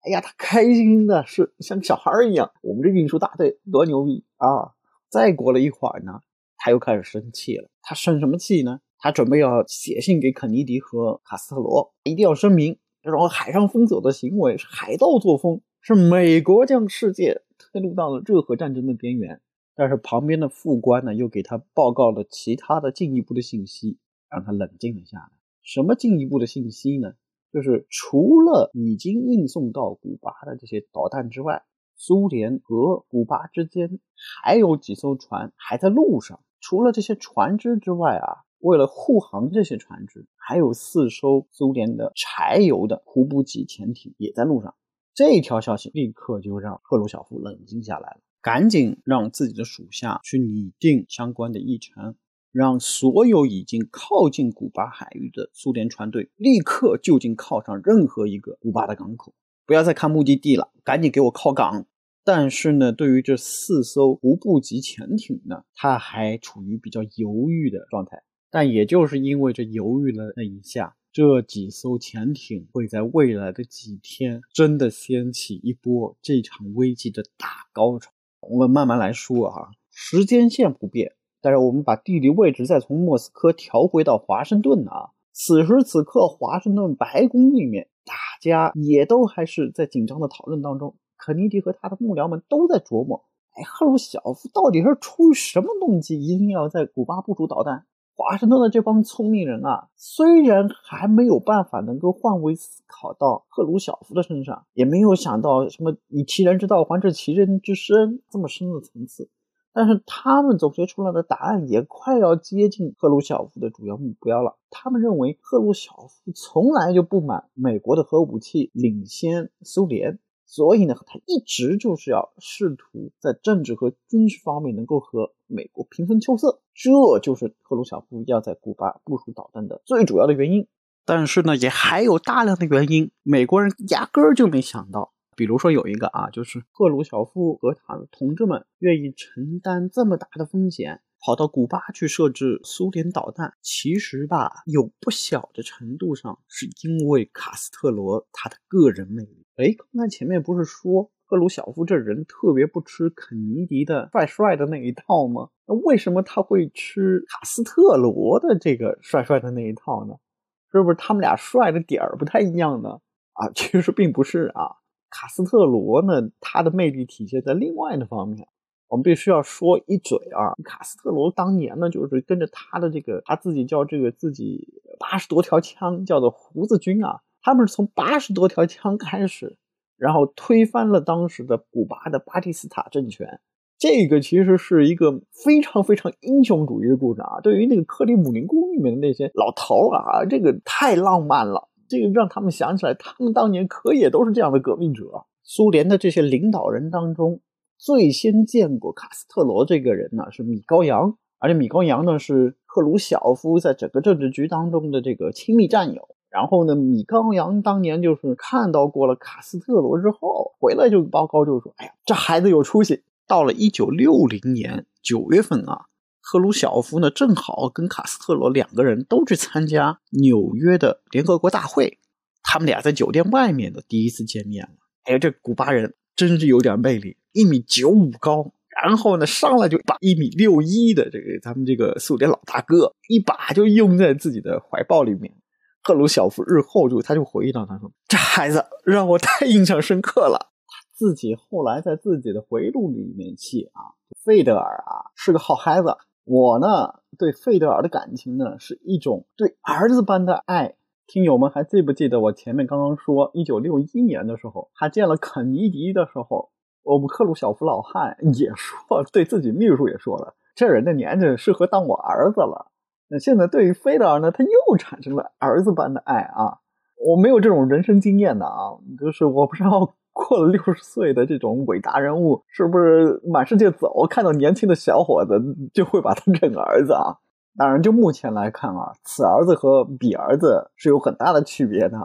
[SPEAKER 1] 哎呀，他开心的是像小孩一样，我们这运输大队多牛逼啊！再过了一会儿呢。他又开始生气了。他生什么气呢？他准备要写信给肯尼迪和卡斯特罗，一定要声明这种海上封锁的行为是海盗作风，是美国将世界推入到了热核战争的边缘。但是旁边的副官呢，又给他报告了其他的进一步的信息，让他冷静了下来。什么进一步的信息呢？就是除了已经运送到古巴的这些导弹之外，苏联和古巴之间还有几艘船还在路上。除了这些船只之外啊，为了护航这些船只，还有四艘苏联的柴油的湖补给潜艇也在路上。这条消息立刻就让赫鲁晓夫冷静下来了，赶紧让自己的属下去拟定相关的议程。让所有已经靠近古巴海域的苏联船队立刻就近靠上任何一个古巴的港口，不要再看目的地了，赶紧给我靠港。但是呢，对于这四艘无布级潜艇呢，它还处于比较犹豫的状态。但也就是因为这犹豫了那一下，这几艘潜艇会在未来的几天真的掀起一波这场危机的大高潮。我们慢慢来说啊，时间线不变。但是我们把地理位置再从莫斯科调回到华盛顿啊，此时此刻华盛顿白宫里面，大家也都还是在紧张的讨论当中。肯尼迪和他的幕僚们都在琢磨：哎，赫鲁晓夫到底是出于什么动机，一定要在古巴部署导弹？华盛顿的这帮聪明人啊，虽然还没有办法能够换位思考到赫鲁晓夫的身上，也没有想到什么以其人之道还治其人之身这么深的层次。但是他们总结出来的答案也快要接近赫鲁晓夫的主要目标了。他们认为赫鲁晓夫从来就不满美国的核武器领先苏联，所以呢，他一直就是要试图在政治和军事方面能够和美国平分秋色。这就是赫鲁晓夫要在古巴部署导弹的最主要的原因。但是呢，也还有大量的原因，美国人压根儿就没想到。比如说有一个啊，就是赫鲁晓夫和他的同志们愿意承担这么大的风险，跑到古巴去设置苏联导弹，其实吧，有不小的程度上是因为卡斯特罗他的个人魅力。哎，刚才前面不是说赫鲁晓夫这人特别不吃肯尼迪的帅帅的那一套吗？那为什么他会吃卡斯特罗的这个帅帅的那一套呢？是不是他们俩帅的点儿不太一样呢？啊，其实并不是啊。卡斯特罗呢，他的魅力体现在另外的方面。我们必须要说一嘴啊，卡斯特罗当年呢，就是跟着他的这个，他自己叫这个自己八十多条枪，叫做胡子军啊。他们是从八十多条枪开始，然后推翻了当时的古巴的巴蒂斯塔政权。这个其实是一个非常非常英雄主义的故事啊。对于那个克里姆林宫里面的那些老头啊，这个太浪漫了。这个让他们想起来，他们当年可也都是这样的革命者。苏联的这些领导人当中，最先见过卡斯特罗这个人呢，是米高扬。而且米高扬呢，是赫鲁晓夫在整个政治局当中的这个亲密战友。然后呢，米高扬当年就是看到过了卡斯特罗之后，回来就报告，就说：“哎呀，这孩子有出息。”到了一九六零年九月份啊。赫鲁晓夫呢，正好跟卡斯特罗两个人都去参加纽约的联合国大会，他们俩在酒店外面的第一次见面了。哎呀，这古巴人真是有点魅力，一米九五高，然后呢，上来就把一米六一的这个咱们这个苏联老大哥一把就拥在自己的怀抱里面。赫鲁晓夫日后就他就回忆到，他说：“这孩子让我太印象深刻了。”他自己后来在自己的回忆录里面写啊，费德尔啊是个好孩子。我呢，对费德尔的感情呢，是一种对儿子般的爱。听友们还记不记得我前面刚刚说，一九六一年的时候，他见了肯尼迪的时候，我们克鲁晓夫老汉也说，对自己秘书也说了，这人的年纪适合当我儿子了。那现在对于菲德尔呢，他又产生了儿子般的爱啊。我没有这种人生经验的啊，就是我不知道。过了六十岁的这种伟大人物，是不是满世界走，看到年轻的小伙子就会把他认儿子啊？当然，就目前来看啊，此儿子和彼儿子是有很大的区别的。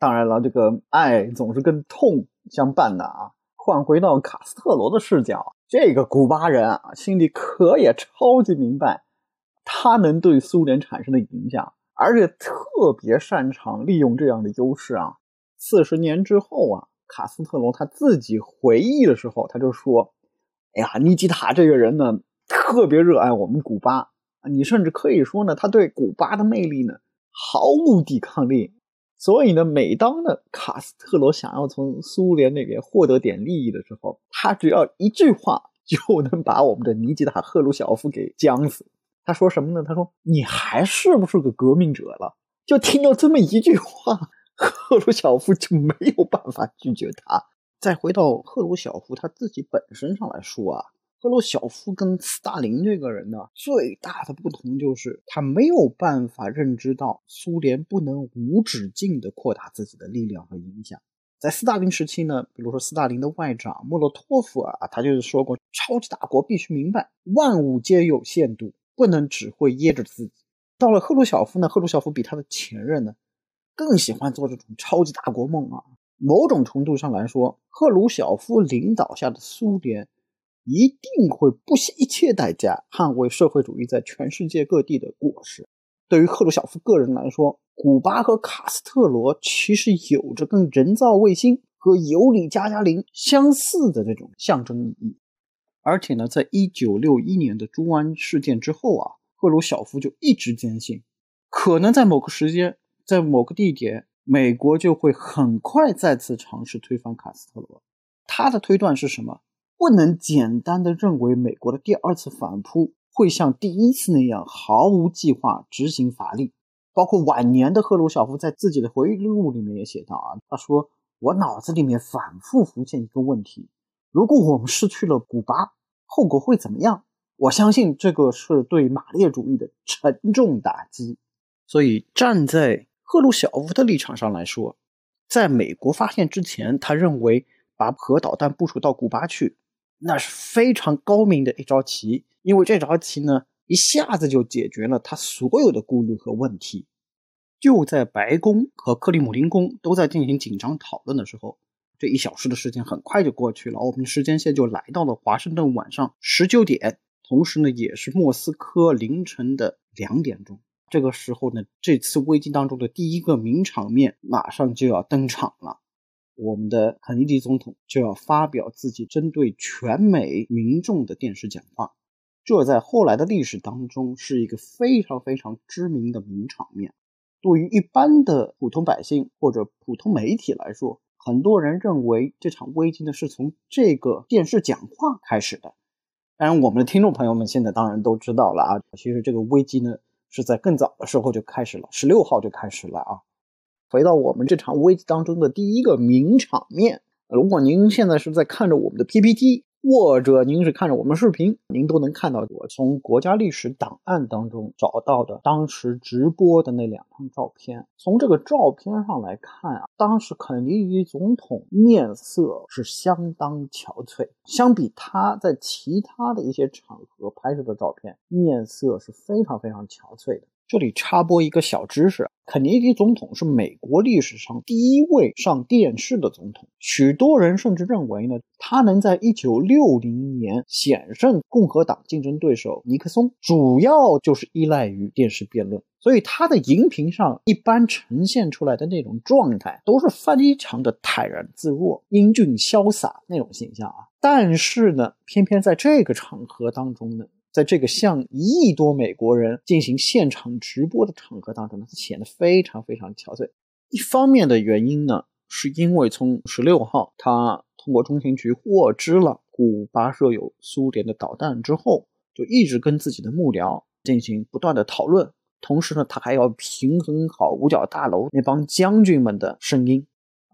[SPEAKER 1] 当然了，这个爱总是跟痛相伴的啊。换回到卡斯特罗的视角，这个古巴人啊，心里可也超级明白，他能对苏联产生的影响，而且特别擅长利用这样的优势啊。四十年之后啊。卡斯特罗他自己回忆的时候，他就说：“哎呀，尼基塔这个人呢，特别热爱我们古巴你甚至可以说呢，他对古巴的魅力呢毫无抵抗力。所以呢，每当呢卡斯特罗想要从苏联那边获得点利益的时候，他只要一句话就能把我们的尼基塔赫鲁晓夫给僵死。他说什么呢？他说：‘你还是不是个革命者了？’就听到这么一句话。”赫鲁晓夫就没有办法拒绝他。再回到赫鲁晓夫他自己本身上来说啊，赫鲁晓夫跟斯大林这个人呢，最大的不同就是他没有办法认知到苏联不能无止境的扩大自己的力量和影响。在斯大林时期呢，比如说斯大林的外长莫洛托夫啊，他就是说过，超级大国必须明白万物皆有限度。不能只会噎着自己。到了赫鲁晓夫呢，赫鲁晓夫比他的前任呢更喜欢做这种超级大国梦啊。某种程度上来说，赫鲁晓夫领导下的苏联一定会不惜一切代价捍卫社会主义在全世界各地的果实。对于赫鲁晓夫个人来说，古巴和卡斯特罗其实有着跟人造卫星和尤里加加林相似的这种象征意义。而且呢，在一九六一年的猪湾事件之后啊，赫鲁晓夫就一直坚信，可能在某个时间，在某个地点。美国就会很快再次尝试推翻卡斯特罗。他的推断是什么？不能简单的认为美国的第二次反扑会像第一次那样毫无计划执行法令。包括晚年的赫鲁晓夫在自己的回忆录里面也写到啊，他说：“我脑子里面反复浮现一个问题：如果我们失去了古巴，后果会怎么样？我相信这个是对马列主义的沉重打击。所以站在。”赫鲁晓夫的立场上来说，在美国发现之前，他认为把核导弹部署到古巴去，那是非常高明的一招棋。因为这招棋呢，一下子就解决了他所有的顾虑和问题。就在白宫和克里姆林宫都在进行紧张讨论的时候，这一小时的时间很快就过去了，我们时间线就来到了华盛顿晚上十九点，同时呢，也是莫斯科凌晨的两点钟。这个时候呢，这次危机当中的第一个名场面马上就要登场了，我们的肯尼迪总统就要发表自己针对全美民众的电视讲话，这在后来的历史当中是一个非常非常知名的名场面。对于一般的普通百姓或者普通媒体来说，很多人认为这场危机呢是从这个电视讲话开始的。当然，我们的听众朋友们现在当然都知道了啊，其实这个危机呢。是在更早的时候就开始了，十六号就开始了啊。回到我们这场危机当中的第一个名场面，如果您现在是在看着我们的 PPT。或者您是看着我们视频，您都能看到我从国家历史档案当中找到的当时直播的那两张照片。从这个照片上来看啊，当时肯尼迪总统面色是相当憔悴，相比他在其他的一些场合拍摄的照片，面色是非常非常憔悴的。这里插播一个小知识：肯尼迪总统是美国历史上第一位上电视的总统。许多人甚至认为呢，他能在1960年险胜共和党竞争对手尼克松，主要就是依赖于电视辩论。所以他的荧屏上一般呈现出来的那种状态，都是非常的坦然自若、英俊潇洒那种形象啊。但是呢，偏偏在这个场合当中呢。在这个向一亿多美国人进行现场直播的场合当中呢，他显得非常非常憔悴。一方面的原因呢，是因为从十六号他通过中情局获知了古巴设有苏联的导弹之后，就一直跟自己的幕僚进行不断的讨论。同时呢，他还要平衡好五角大楼那帮将军们的声音，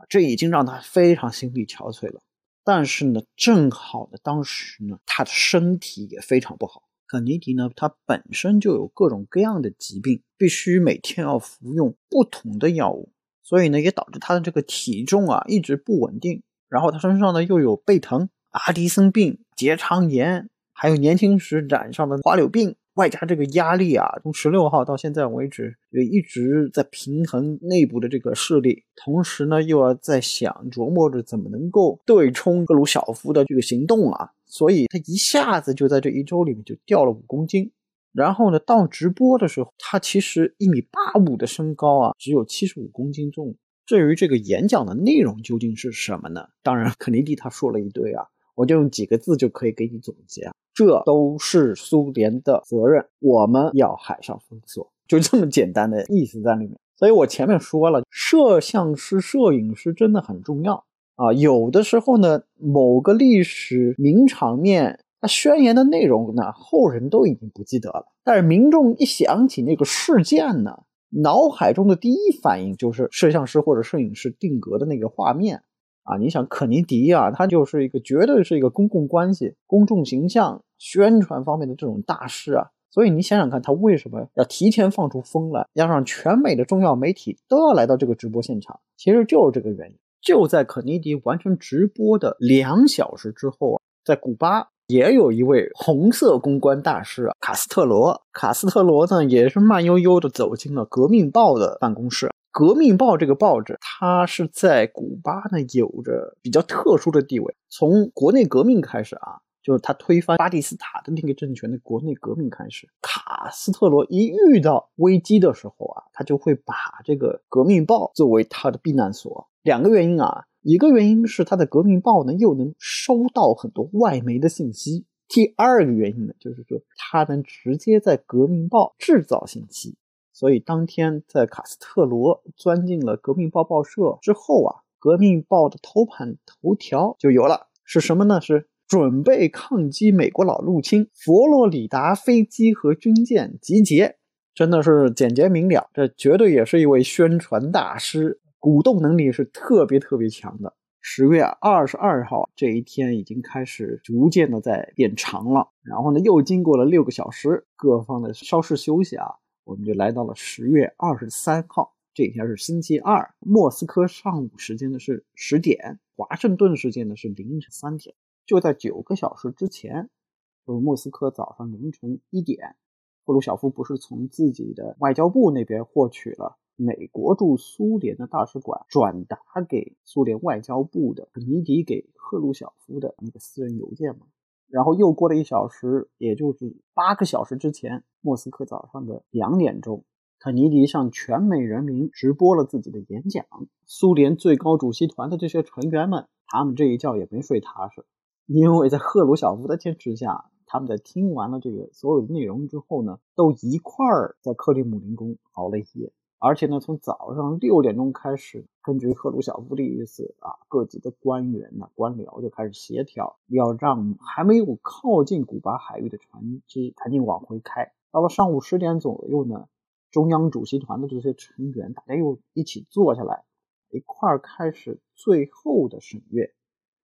[SPEAKER 1] 这已经让他非常心力憔悴了。但是呢，正好呢，当时呢，他的身体也非常不好。肯尼迪呢，他本身就有各种各样的疾病，必须每天要服用不同的药物，所以呢，也导致他的这个体重啊一直不稳定。然后他身上呢又有背疼、阿迪森病、结肠炎，还有年轻时染上的花柳病。外加这个压力啊，从十六号到现在为止，也一直在平衡内部的这个势力，同时呢，又要在想琢磨着怎么能够对冲格鲁晓夫的这个行动啊，所以他一下子就在这一周里面就掉了五公斤。然后呢，到直播的时候，他其实一米八五的身高啊，只有七十五公斤重。至于这个演讲的内容究竟是什么呢？当然，肯尼迪他说了一堆啊。我就用几个字就可以给你总结啊，这都是苏联的责任，我们要海上封锁，就这么简单的意思在里面。所以我前面说了，摄像师、摄影师真的很重要啊。有的时候呢，某个历史名场面，它宣言的内容呢，后人都已经不记得了，但是民众一想起那个事件呢，脑海中的第一反应就是摄像师或者摄影师定格的那个画面。啊，你想肯尼迪啊，他就是一个绝对是一个公共关系、公众形象宣传方面的这种大师啊，所以你想想看，他为什么要提前放出风来，要让全美的重要媒体都要来到这个直播现场？其实就是这个原因。就在肯尼迪完成直播的两小时之后啊，在古巴也有一位红色公关大师啊，卡斯特罗。卡斯特罗呢，也是慢悠悠的走进了《革命报》的办公室。《革命报》这个报纸，它是在古巴呢有着比较特殊的地位。从国内革命开始啊，就是他推翻巴蒂斯塔的那个政权的国内革命开始，卡斯特罗一遇到危机的时候啊，他就会把这个《革命报》作为他的避难所。两个原因啊。一个原因是他的《革命报》呢，又能收到很多外媒的信息；第二个原因呢，就是说他能直接在《革命报》制造信息。所以当天在卡斯特罗钻进了《革命报》报社之后啊，《革命报》的头版头条就有了，是什么呢？是准备抗击美国佬入侵，佛罗里达飞机和军舰集结，真的是简洁明了。这绝对也是一位宣传大师。鼓动能力是特别特别强的。十月二十二号这一天已经开始逐渐的在变长了，然后呢，又经过了六个小时，各方的稍事休息啊，我们就来到了十月二十三号这一天是星期二，莫斯科上午时间呢是十点，华盛顿时间呢是凌晨三点，就在九个小时之前，就是莫斯科早上凌晨一点，赫鲁晓夫不是从自己的外交部那边获取了。美国驻苏联的大使馆转达给苏联外交部的肯尼迪给赫鲁晓夫的那个私人邮件嘛，然后又过了一小时，也就是八个小时之前，莫斯科早上的两点钟，肯尼迪向全美人民直播了自己的演讲。苏联最高主席团的这些成员们，他们这一觉也没睡踏实，因为在赫鲁晓夫的坚持下，他们在听完了这个所有的内容之后呢，都一块儿在克里姆林宫熬了一夜。而且呢，从早上六点钟开始，根据赫鲁晓夫的意思啊，各级的官员呢、官僚就开始协调，要让还没有靠近古巴海域的船只赶紧往回开。到了上午十点左右呢，中央主席团的这些成员，大家又一起坐下来，一块儿开始最后的审阅。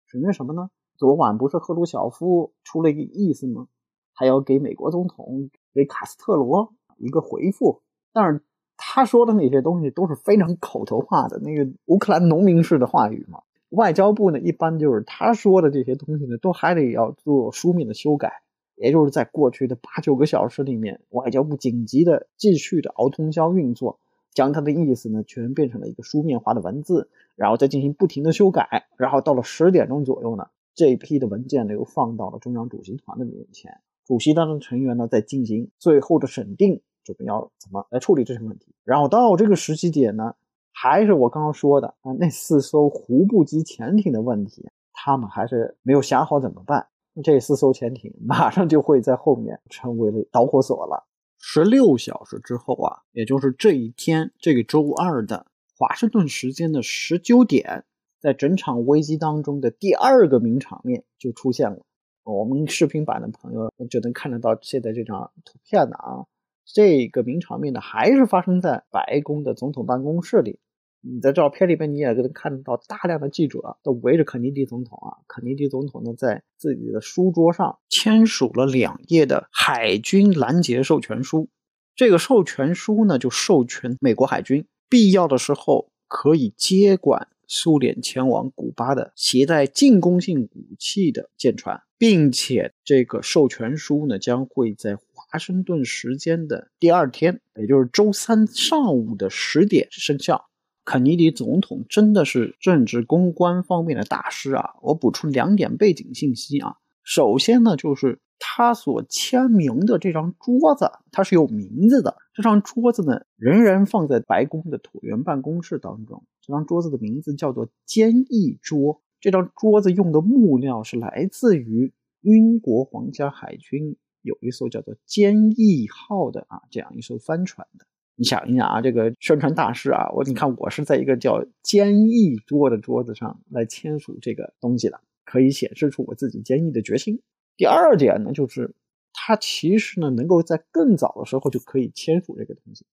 [SPEAKER 1] 审阅什么呢？昨晚不是赫鲁晓夫出了一个意思吗？他要给美国总统给卡斯特罗一个回复，但是。他说的那些东西都是非常口头化的那个乌克兰农民式的话语嘛。外交部呢，一般就是他说的这些东西呢，都还得要做书面的修改。也就是在过去的八九个小时里面，外交部紧急的继续的熬通宵运作，将他的意思呢全变成了一个书面化的文字，然后再进行不停的修改。然后到了十点钟左右呢，这一批的文件呢又放到了中央主席团的面前，主席团的成员呢在进行最后的审定。准备要怎么来处理这些问题？然后到这个时期点呢，还是我刚刚说的啊，那四艘湖步级潜艇的问题，他们还是没有想好怎么办。这四艘潜艇马上就会在后面成为了导火索了。十六小时之后啊，也就是这一天，这个周二的华盛顿时间的十九点，在整场危机当中的第二个名场面就出现了。我们视频版的朋友就能看得到现在这张图片的啊。这个名场面呢，还是发生在白宫的总统办公室里。你在照片里边，你也能看到大量的记者都围着肯尼迪总统啊。肯尼迪总统呢，在自己的书桌上签署了两页的海军拦截授权书。这个授权书呢，就授权美国海军必要的时候可以接管苏联前往古巴的携带进攻性武器的舰船。并且这个授权书呢，将会在华盛顿时间的第二天，也就是周三上午的十点生效。肯尼迪总统真的是政治公关方面的大师啊！我补充两点背景信息啊。首先呢，就是他所签名的这张桌子，它是有名字的。这张桌子呢，仍然放在白宫的椭圆办公室当中。这张桌子的名字叫做坚毅桌。这张桌子用的木料是来自于英国皇家海军有一艘叫做“坚毅号”的啊这样一艘帆船的。你想一想啊，这个宣传大师啊，我你看我是在一个叫“坚毅桌”的桌子上来签署这个东西的，可以显示出我自己坚毅的决心。第二点呢，就是他其实呢能够在更早的时候就可以签署这个东西，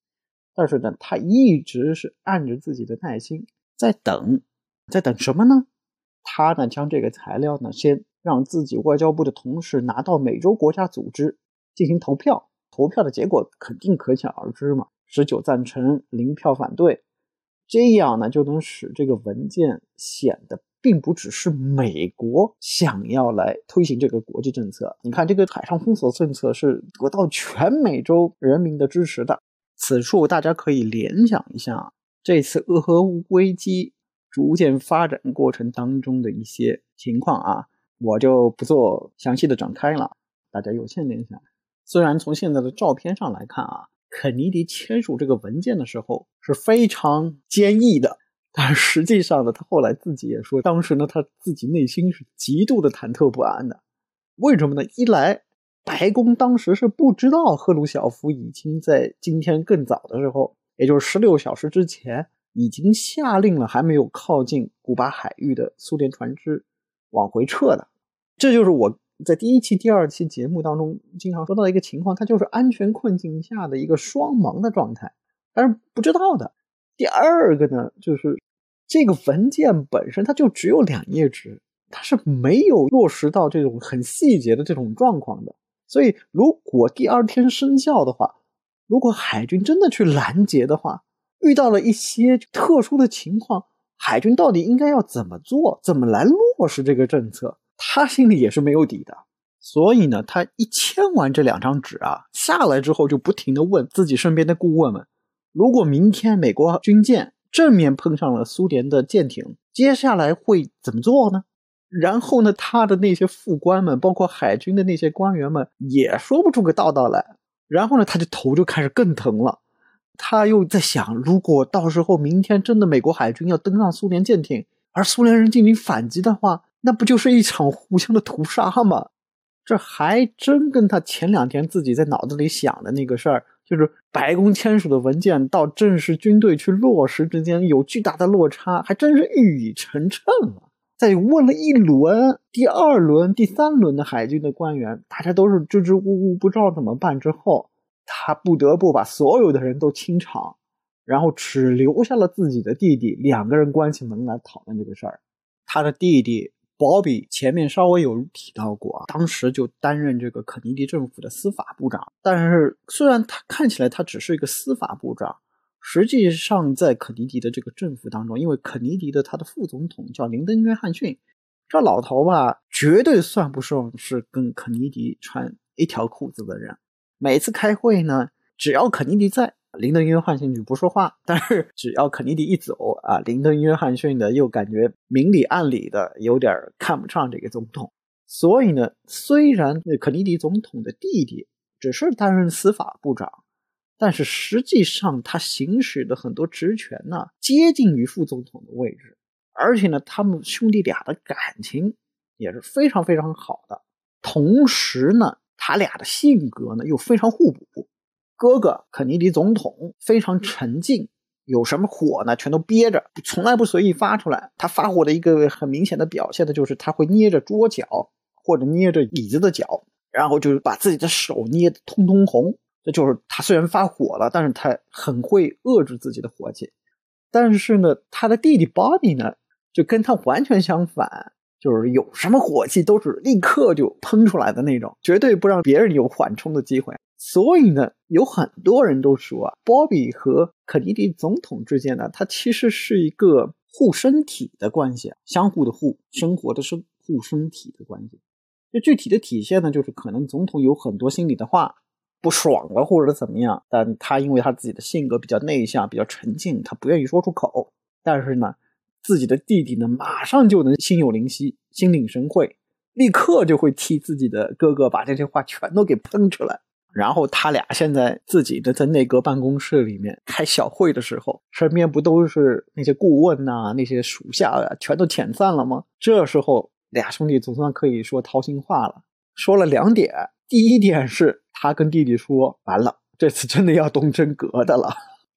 [SPEAKER 1] 但是呢他一直是按着自己的耐心在等，在等什么呢？他呢，将这个材料呢，先让自己外交部的同事拿到美洲国家组织进行投票，投票的结果肯定可想而知嘛，十九赞成，零票反对，这样呢就能使这个文件显得并不只是美国想要来推行这个国际政策。你看，这个海上封锁政策是得到全美洲人民的支持的。此处大家可以联想一下，这次俄核危机逐渐发展过程当中的一些情况啊，我就不做详细的展开了，大家有限联想。虽然从现在的照片上来看啊，肯尼迪签署这个文件的时候是非常坚毅的。但实际上呢，他后来自己也说，当时呢，他自己内心是极度的忐忑不安的。为什么呢？一来，白宫当时是不知道赫鲁晓夫已经在今天更早的时候，也就是十六小时之前，已经下令了还没有靠近古巴海域的苏联船只往回撤的。这就是我在第一期、第二期节目当中经常说到的一个情况，它就是安全困境下的一个双盲的状态，但是不知道的。第二个呢，就是这个文件本身它就只有两页纸，它是没有落实到这种很细节的这种状况的。所以，如果第二天生效的话，如果海军真的去拦截的话，遇到了一些特殊的情况，海军到底应该要怎么做，怎么来落实这个政策，他心里也是没有底的。所以呢，他一签完这两张纸啊，下来之后就不停的问自己身边的顾问们。如果明天美国军舰正面碰上了苏联的舰艇，接下来会怎么做呢？然后呢，他的那些副官们，包括海军的那些官员们，也说不出个道道来。然后呢，他的头就开始更疼了。他又在想，如果到时候明天真的美国海军要登上苏联舰艇，而苏联人进行反击的话，那不就是一场互相的屠杀吗？这还真跟他前两天自己在脑子里想的那个事儿。就是白宫签署的文件到正式军队去落实之间有巨大的落差，还真是一语成谶了。在问了一轮、第二轮、第三轮的海军的官员，大家都是支支吾吾，不知道怎么办之后，他不得不把所有的人都清场，然后只留下了自己的弟弟，两个人关起门来讨论这个事儿。他的弟弟。鲍比前面稍微有提到过啊，当时就担任这个肯尼迪政府的司法部长。但是虽然他看起来他只是一个司法部长，实际上在肯尼迪的这个政府当中，因为肯尼迪的他的副总统叫林登·约翰逊，这老头吧，绝对算不上是跟肯尼迪穿一条裤子的人。每次开会呢，只要肯尼迪在。林登·约翰逊就不说话，但是只要肯尼迪一走啊，林登·约翰逊的又感觉明里暗里的有点看不上这个总统。所以呢，虽然肯尼迪总统的弟弟只是担任司法部长，但是实际上他行使的很多职权呢，接近于副总统的位置，而且呢，他们兄弟俩的感情也是非常非常好的。同时呢，他俩的性格呢又非常互补。哥哥肯尼迪总统非常沉静，有什么火呢，全都憋着，从来不随意发出来。他发火的一个很明显的表现的就是他会捏着桌角或者捏着椅子的脚，然后就是把自己的手捏得通通红。这就是他虽然发火了，但是他很会遏制自己的火气。但是呢，他的弟弟 Bobby 呢，就跟他完全相反，就是有什么火气都是立刻就喷出来的那种，绝对不让别人有缓冲的机会。所以呢，有很多人都说啊，鲍比和肯尼迪总统之间呢，它其实是一个护身体的关系，相互的护，生活的生护身体的关系。这具体的体现呢，就是可能总统有很多心里的话，不爽了或者怎么样，但他因为他自己的性格比较内向，比较沉静，他不愿意说出口。但是呢，自己的弟弟呢，马上就能心有灵犀，心领神会，立刻就会替自己的哥哥把这些话全都给喷出来。然后他俩现在自己的在内阁办公室里面开小会的时候，身边不都是那些顾问呐、那些属下呀，全都遣散了吗？这时候俩兄弟总算可以说掏心话了，说了两点。第一点是他跟弟弟说：“完了，这次真的要动真格的了。”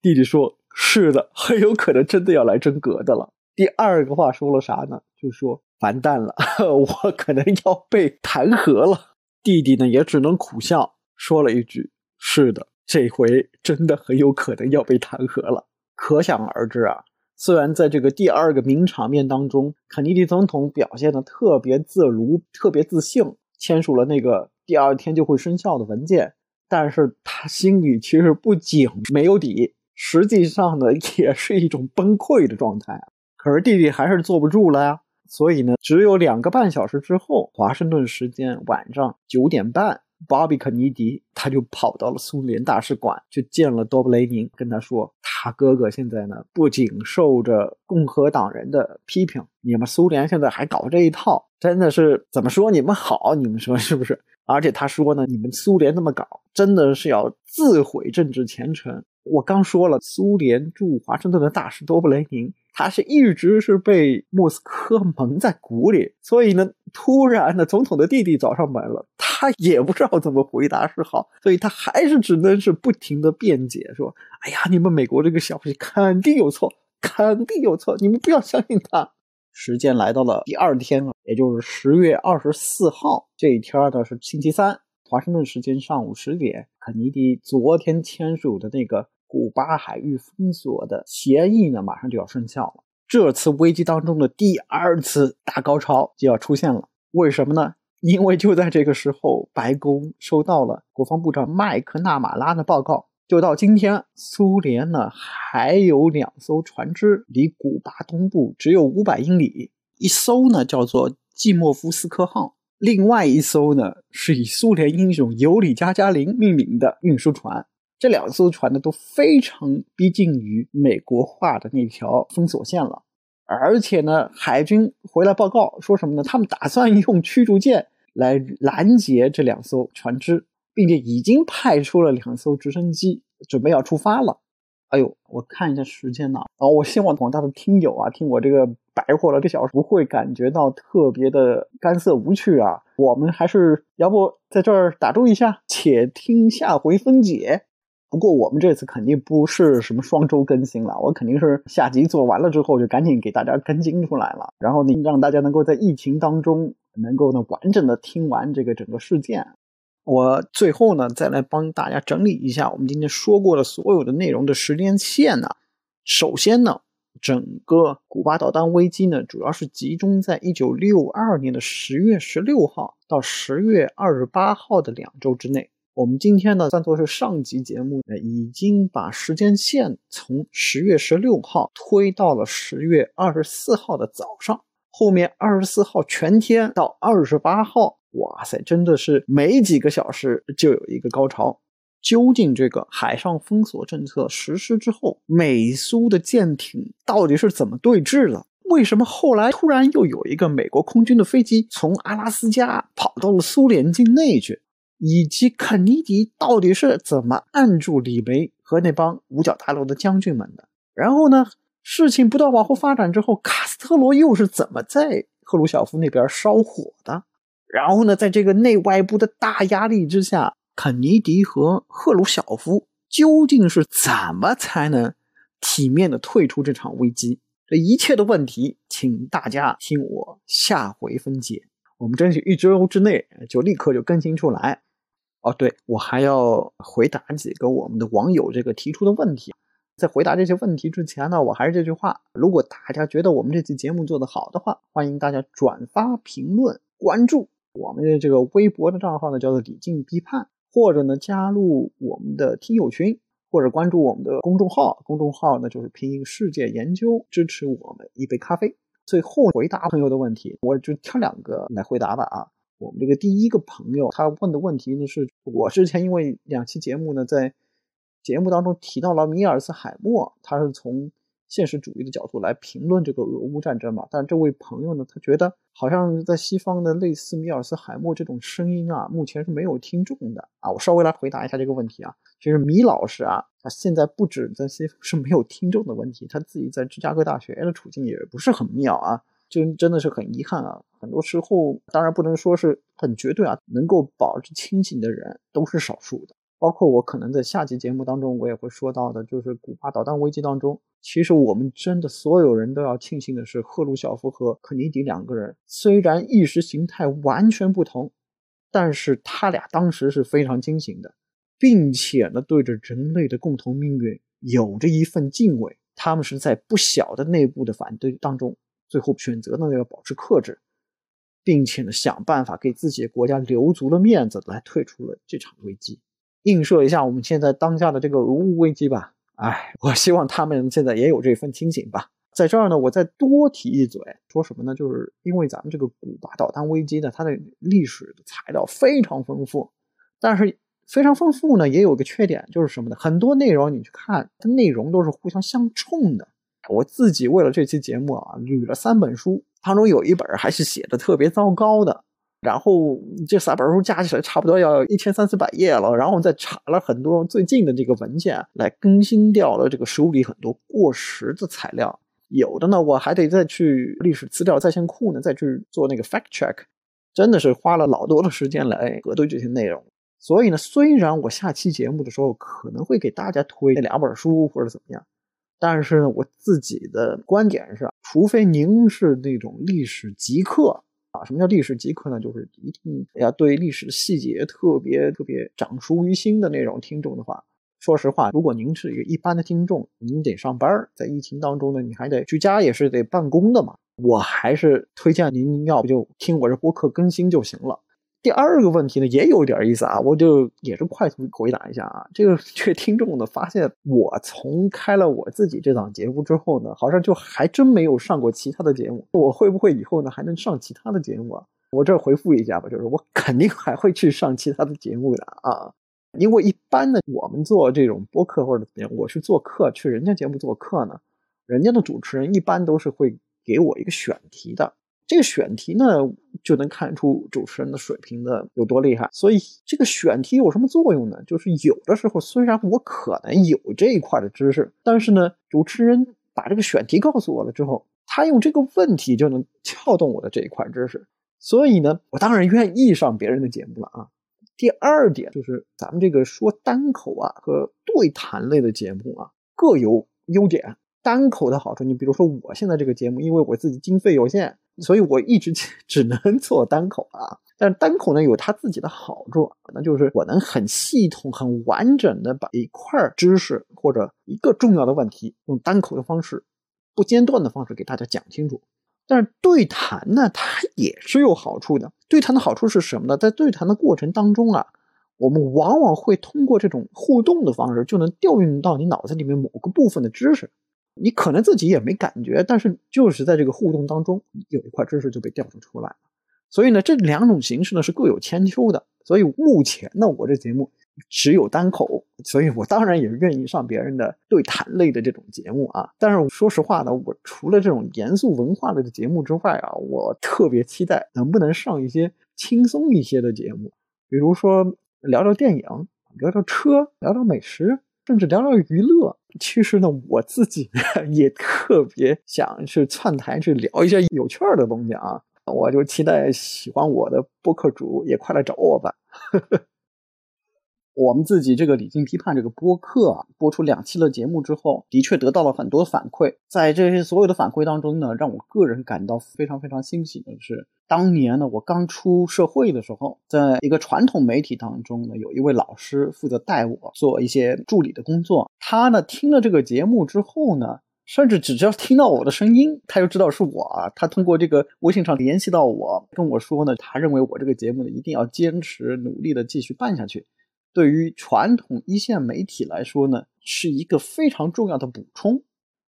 [SPEAKER 1] 弟弟说：“是的，很有可能真的要来真格的了。”第二个话说了啥呢？就说：“完蛋了，我可能要被弹劾了。”弟弟呢也只能苦笑。说了一句：“是的，这回真的很有可能要被弹劾了。”可想而知啊。虽然在这个第二个名场面当中，肯尼迪总统表现的特别自如、特别自信，签署了那个第二天就会生效的文件，但是他心里其实不仅没有底，实际上呢，也是一种崩溃的状态。可是弟弟还是坐不住了呀。所以呢，只有两个半小时之后，华盛顿时间晚上九点半，巴比·肯尼迪他就跑到了苏联大使馆，去见了多布雷宁，跟他说，他哥哥现在呢，不仅受着共和党人的批评，你们苏联现在还搞这一套，真的是怎么说你们好？你们说是不是？而且他说呢，你们苏联这么搞，真的是要自毁政治前程。我刚说了，苏联驻华盛顿的大使多布雷宁，他是一直是被莫斯科蒙在鼓里，所以呢，突然呢，总统的弟弟找上门了，他也不知道怎么回答是好，所以他还是只能是不停的辩解，说：“哎呀，你们美国这个消息肯定有错，肯定有错，你们不要相信他。”时间来到了第二天了，也就是十月二十四号这一天呢是星期三，华盛顿时间上午十点，肯尼迪昨天签署的那个古巴海域封锁的协议呢，马上就要生效了。这次危机当中的第二次大高潮就要出现了。为什么呢？因为就在这个时候，白宫收到了国防部长麦克纳马拉的报告。就到今天，苏联呢还有两艘船只离古巴东部只有五百英里，一艘呢叫做季莫夫斯克号，另外一艘呢是以苏联英雄尤里加加林命名的运输船。这两艘船呢都非常逼近于美国画的那条封锁线了，而且呢，海军回来报告说什么呢？他们打算用驱逐舰来拦截这两艘船只。并且已经派出了两艘直升机，准备要出发了。哎呦，我看一下时间呢。啊，我希望广大的听友啊，听我这个白活了这小时，不会感觉到特别的干涩无趣啊。我们还是要不在这儿打住一下，且听下回分解。不过我们这次肯定不是什么双周更新了，我肯定是下集做完了之后就赶紧给大家更新出来了，然后呢，让大家能够在疫情当中能够呢完整的听完这个整个事件。我最后呢，再来帮大家整理一下我们今天说过的所有的内容的时间线呢。首先呢，整个古巴导弹危机呢，主要是集中在一九六二年的十月十六号到十月二十八号的两周之内。我们今天呢，算作是上集节目，已经把时间线从十月十六号推到了十月二十四号的早上，后面二十四号全天到二十八号。哇塞，真的是没几个小时就有一个高潮。究竟这个海上封锁政策实施之后，美苏的舰艇到底是怎么对峙的？为什么后来突然又有一个美国空军的飞机从阿拉斯加跑到了苏联境内去？以及肯尼迪到底是怎么按住李梅和那帮五角大楼的将军们的？然后呢，事情不断往后发展之后，卡斯特罗又是怎么在赫鲁晓夫那边烧火的？然后呢，在这个内外部的大压力之下，肯尼迪和赫鲁晓夫究竟是怎么才能体面的退出这场危机？这一切的问题，请大家听我下回分解。我们争取一周之内就立刻就更新出来。哦，对我还要回答几个我们的网友这个提出的问题。在回答这些问题之前呢，我还是这句话：如果大家觉得我们这期节目做得好的话，欢迎大家转发、评论、关注。我们的这个微博的账号呢，叫做李静批判，或者呢加入我们的听友群，或者关注我们的公众号，公众号呢就是拼音世界研究，支持我们一杯咖啡。最后回答朋友的问题，我就挑两个来回答吧啊。我们这个第一个朋友他问的问题呢，是我之前因为两期节目呢，在节目当中提到了米尔斯海默，他是从。现实主义的角度来评论这个俄乌战争嘛？但这位朋友呢，他觉得好像在西方的类似米尔斯海默这种声音啊，目前是没有听众的啊。我稍微来回答一下这个问题啊。其实米老师啊，他现在不止在西方是没有听众的问题，他自己在芝加哥大学的处境也不是很妙啊，就真的是很遗憾啊。很多时候，当然不能说是很绝对啊，能够保持清醒的人都是少数的。包括我可能在下期节目当中，我也会说到的，就是古巴导弹危机当中。其实我们真的所有人都要庆幸的是，赫鲁晓夫和肯尼迪两个人虽然意识形态完全不同，但是他俩当时是非常清醒的，并且呢，对着人类的共同命运有着一份敬畏。他们是在不小的内部的反对当中，最后选择呢要保持克制，并且呢想办法给自己的国家留足了面子，来退出了这场危机。映射一下我们现在当下的这个俄乌危机吧。哎，我希望他们现在也有这份清醒吧。在这儿呢，我再多提一嘴，说什么呢？就是因为咱们这个古巴导弹危机呢，它的历史的材料非常丰富，但是非常丰富呢，也有个缺点，就是什么呢？很多内容你去看，它内容都是互相相冲的。我自己为了这期节目啊，捋了三本书，当中有一本还是写的特别糟糕的。然后这三本书加起来差不多要一千三四百页了，然后再查了很多最近的这个文件来更新掉了这个书里很多过时的材料，有的呢我还得再去历史资料在线库呢再去做那个 fact check，真的是花了老多的时间来核对这些内容。所以呢，虽然我下期节目的时候可能会给大家推那两本书或者怎么样，但是呢，我自己的观点是，除非您是那种历史极客。啊，什么叫历史极客呢？就是一定要对历史细节特别特别长熟于心的那种听众的话。说实话，如果您是一个一般的听众，您得上班，在疫情当中呢，你还得居家，也是得办公的嘛。我还是推荐您，要不就听我这播客更新就行了。第二个问题呢，也有点意思啊，我就也是快速回答一下啊。这个这个听众呢，发现我从开了我自己这档节目之后呢，好像就还真没有上过其他的节目。我会不会以后呢还能上其他的节目啊？我这回复一下吧，就是我肯定还会去上其他的节目的啊。因为一般的我们做这种播客或者怎么样，我去做客去人家节目做客呢，人家的主持人一般都是会给我一个选题的。这个选题呢，就能看出主持人的水平的有多厉害。所以这个选题有什么作用呢？就是有的时候虽然我可能有这一块的知识，但是呢，主持人把这个选题告诉我了之后，他用这个问题就能撬动我的这一块知识。所以呢，我当然愿意上别人的节目了啊。第二点就是咱们这个说单口啊和对谈类的节目啊各有优点。单口的好处，你比如说我现在这个节目，因为我自己经费有限。所以我一直 只能做单口啊，但是单口呢有它自己的好处，那就是我能很系统、很完整的把一块知识或者一个重要的问题，用单口的方式、不间断的方式给大家讲清楚。但是对谈呢，它也是有好处的。对谈的好处是什么呢？在对谈的过程当中啊，我们往往会通过这种互动的方式，就能调用到你脑子里面某个部分的知识。你可能自己也没感觉，但是就是在这个互动当中，有一块知识就被调动出来了。所以呢，这两种形式呢是各有千秋的。所以目前呢，我这节目只有单口，所以我当然也愿意上别人的对谈类的这种节目啊。但是说实话呢，我除了这种严肃文化类的节目之外啊，我特别期待能不能上一些轻松一些的节目，比如说聊聊电影，聊聊车，聊聊美食。甚至聊聊娱乐，其实呢，我自己 也特别想去串台去聊一些有趣儿的东西啊！我就期待喜欢我的播客主也快来找我吧。呵呵我们自己这个理性批判这个播客啊，播出两期的节目之后，的确得到了很多反馈。在这些所有的反馈当中呢，让我个人感到非常非常欣喜的是，当年呢我刚出社会的时候，在一个传统媒体当中呢，有一位老师负责带我做一些助理的工作。他呢听了这个节目之后呢，甚至只要听到我的声音，他就知道是我啊。他通过这个微信上联系到我，跟我说呢，他认为我这个节目呢一定要坚持努力的继续办下去。对于传统一线媒体来说呢，是一个非常重要的补充。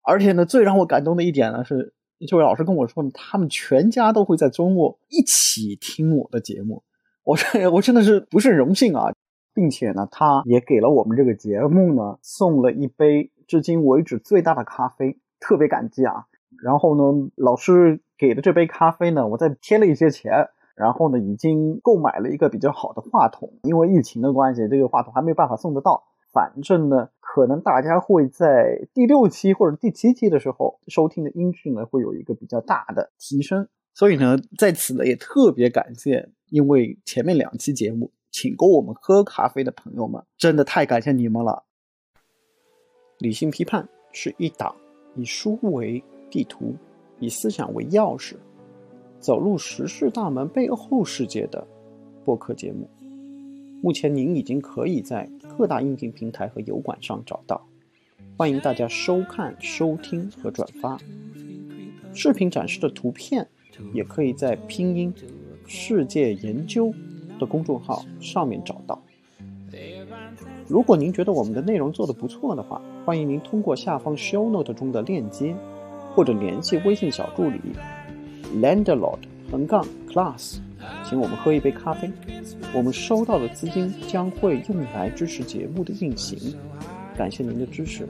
[SPEAKER 1] 而且呢，最让我感动的一点呢，是这位老师跟我说呢，他们全家都会在周末一起听我的节目。我这我真的是不胜荣幸啊，并且呢，他也给了我们这个节目呢送了一杯至今为止最大的咖啡，特别感激啊。然后呢，老师给的这杯咖啡呢，我再添了一些钱。然后呢，已经购买了一个比较好的话筒，因为疫情的关系，这个话筒还没有办法送得到。反正呢，可能大家会在第六期或者第七期的时候收听的音质呢，会有一个比较大的提升。所以呢，在此呢，也特别感谢，因为前面两期节目请过我们喝咖啡的朋友们，真的太感谢你们了。理性批判是一档以书为地图，以思想为钥匙。走入时事大门背后世界的播客节目，目前您已经可以在各大音频平台和油管上找到，欢迎大家收看、收听和转发。视频展示的图片也可以在拼音“世界研究”的公众号上面找到。如果您觉得我们的内容做得不错的话，欢迎您通过下方 show note 中的链接。或者联系微信小助理 landlord 横杠 class，请我们喝一杯咖啡。我们收到的资金将会用来支持节目的运行，感谢您的支持。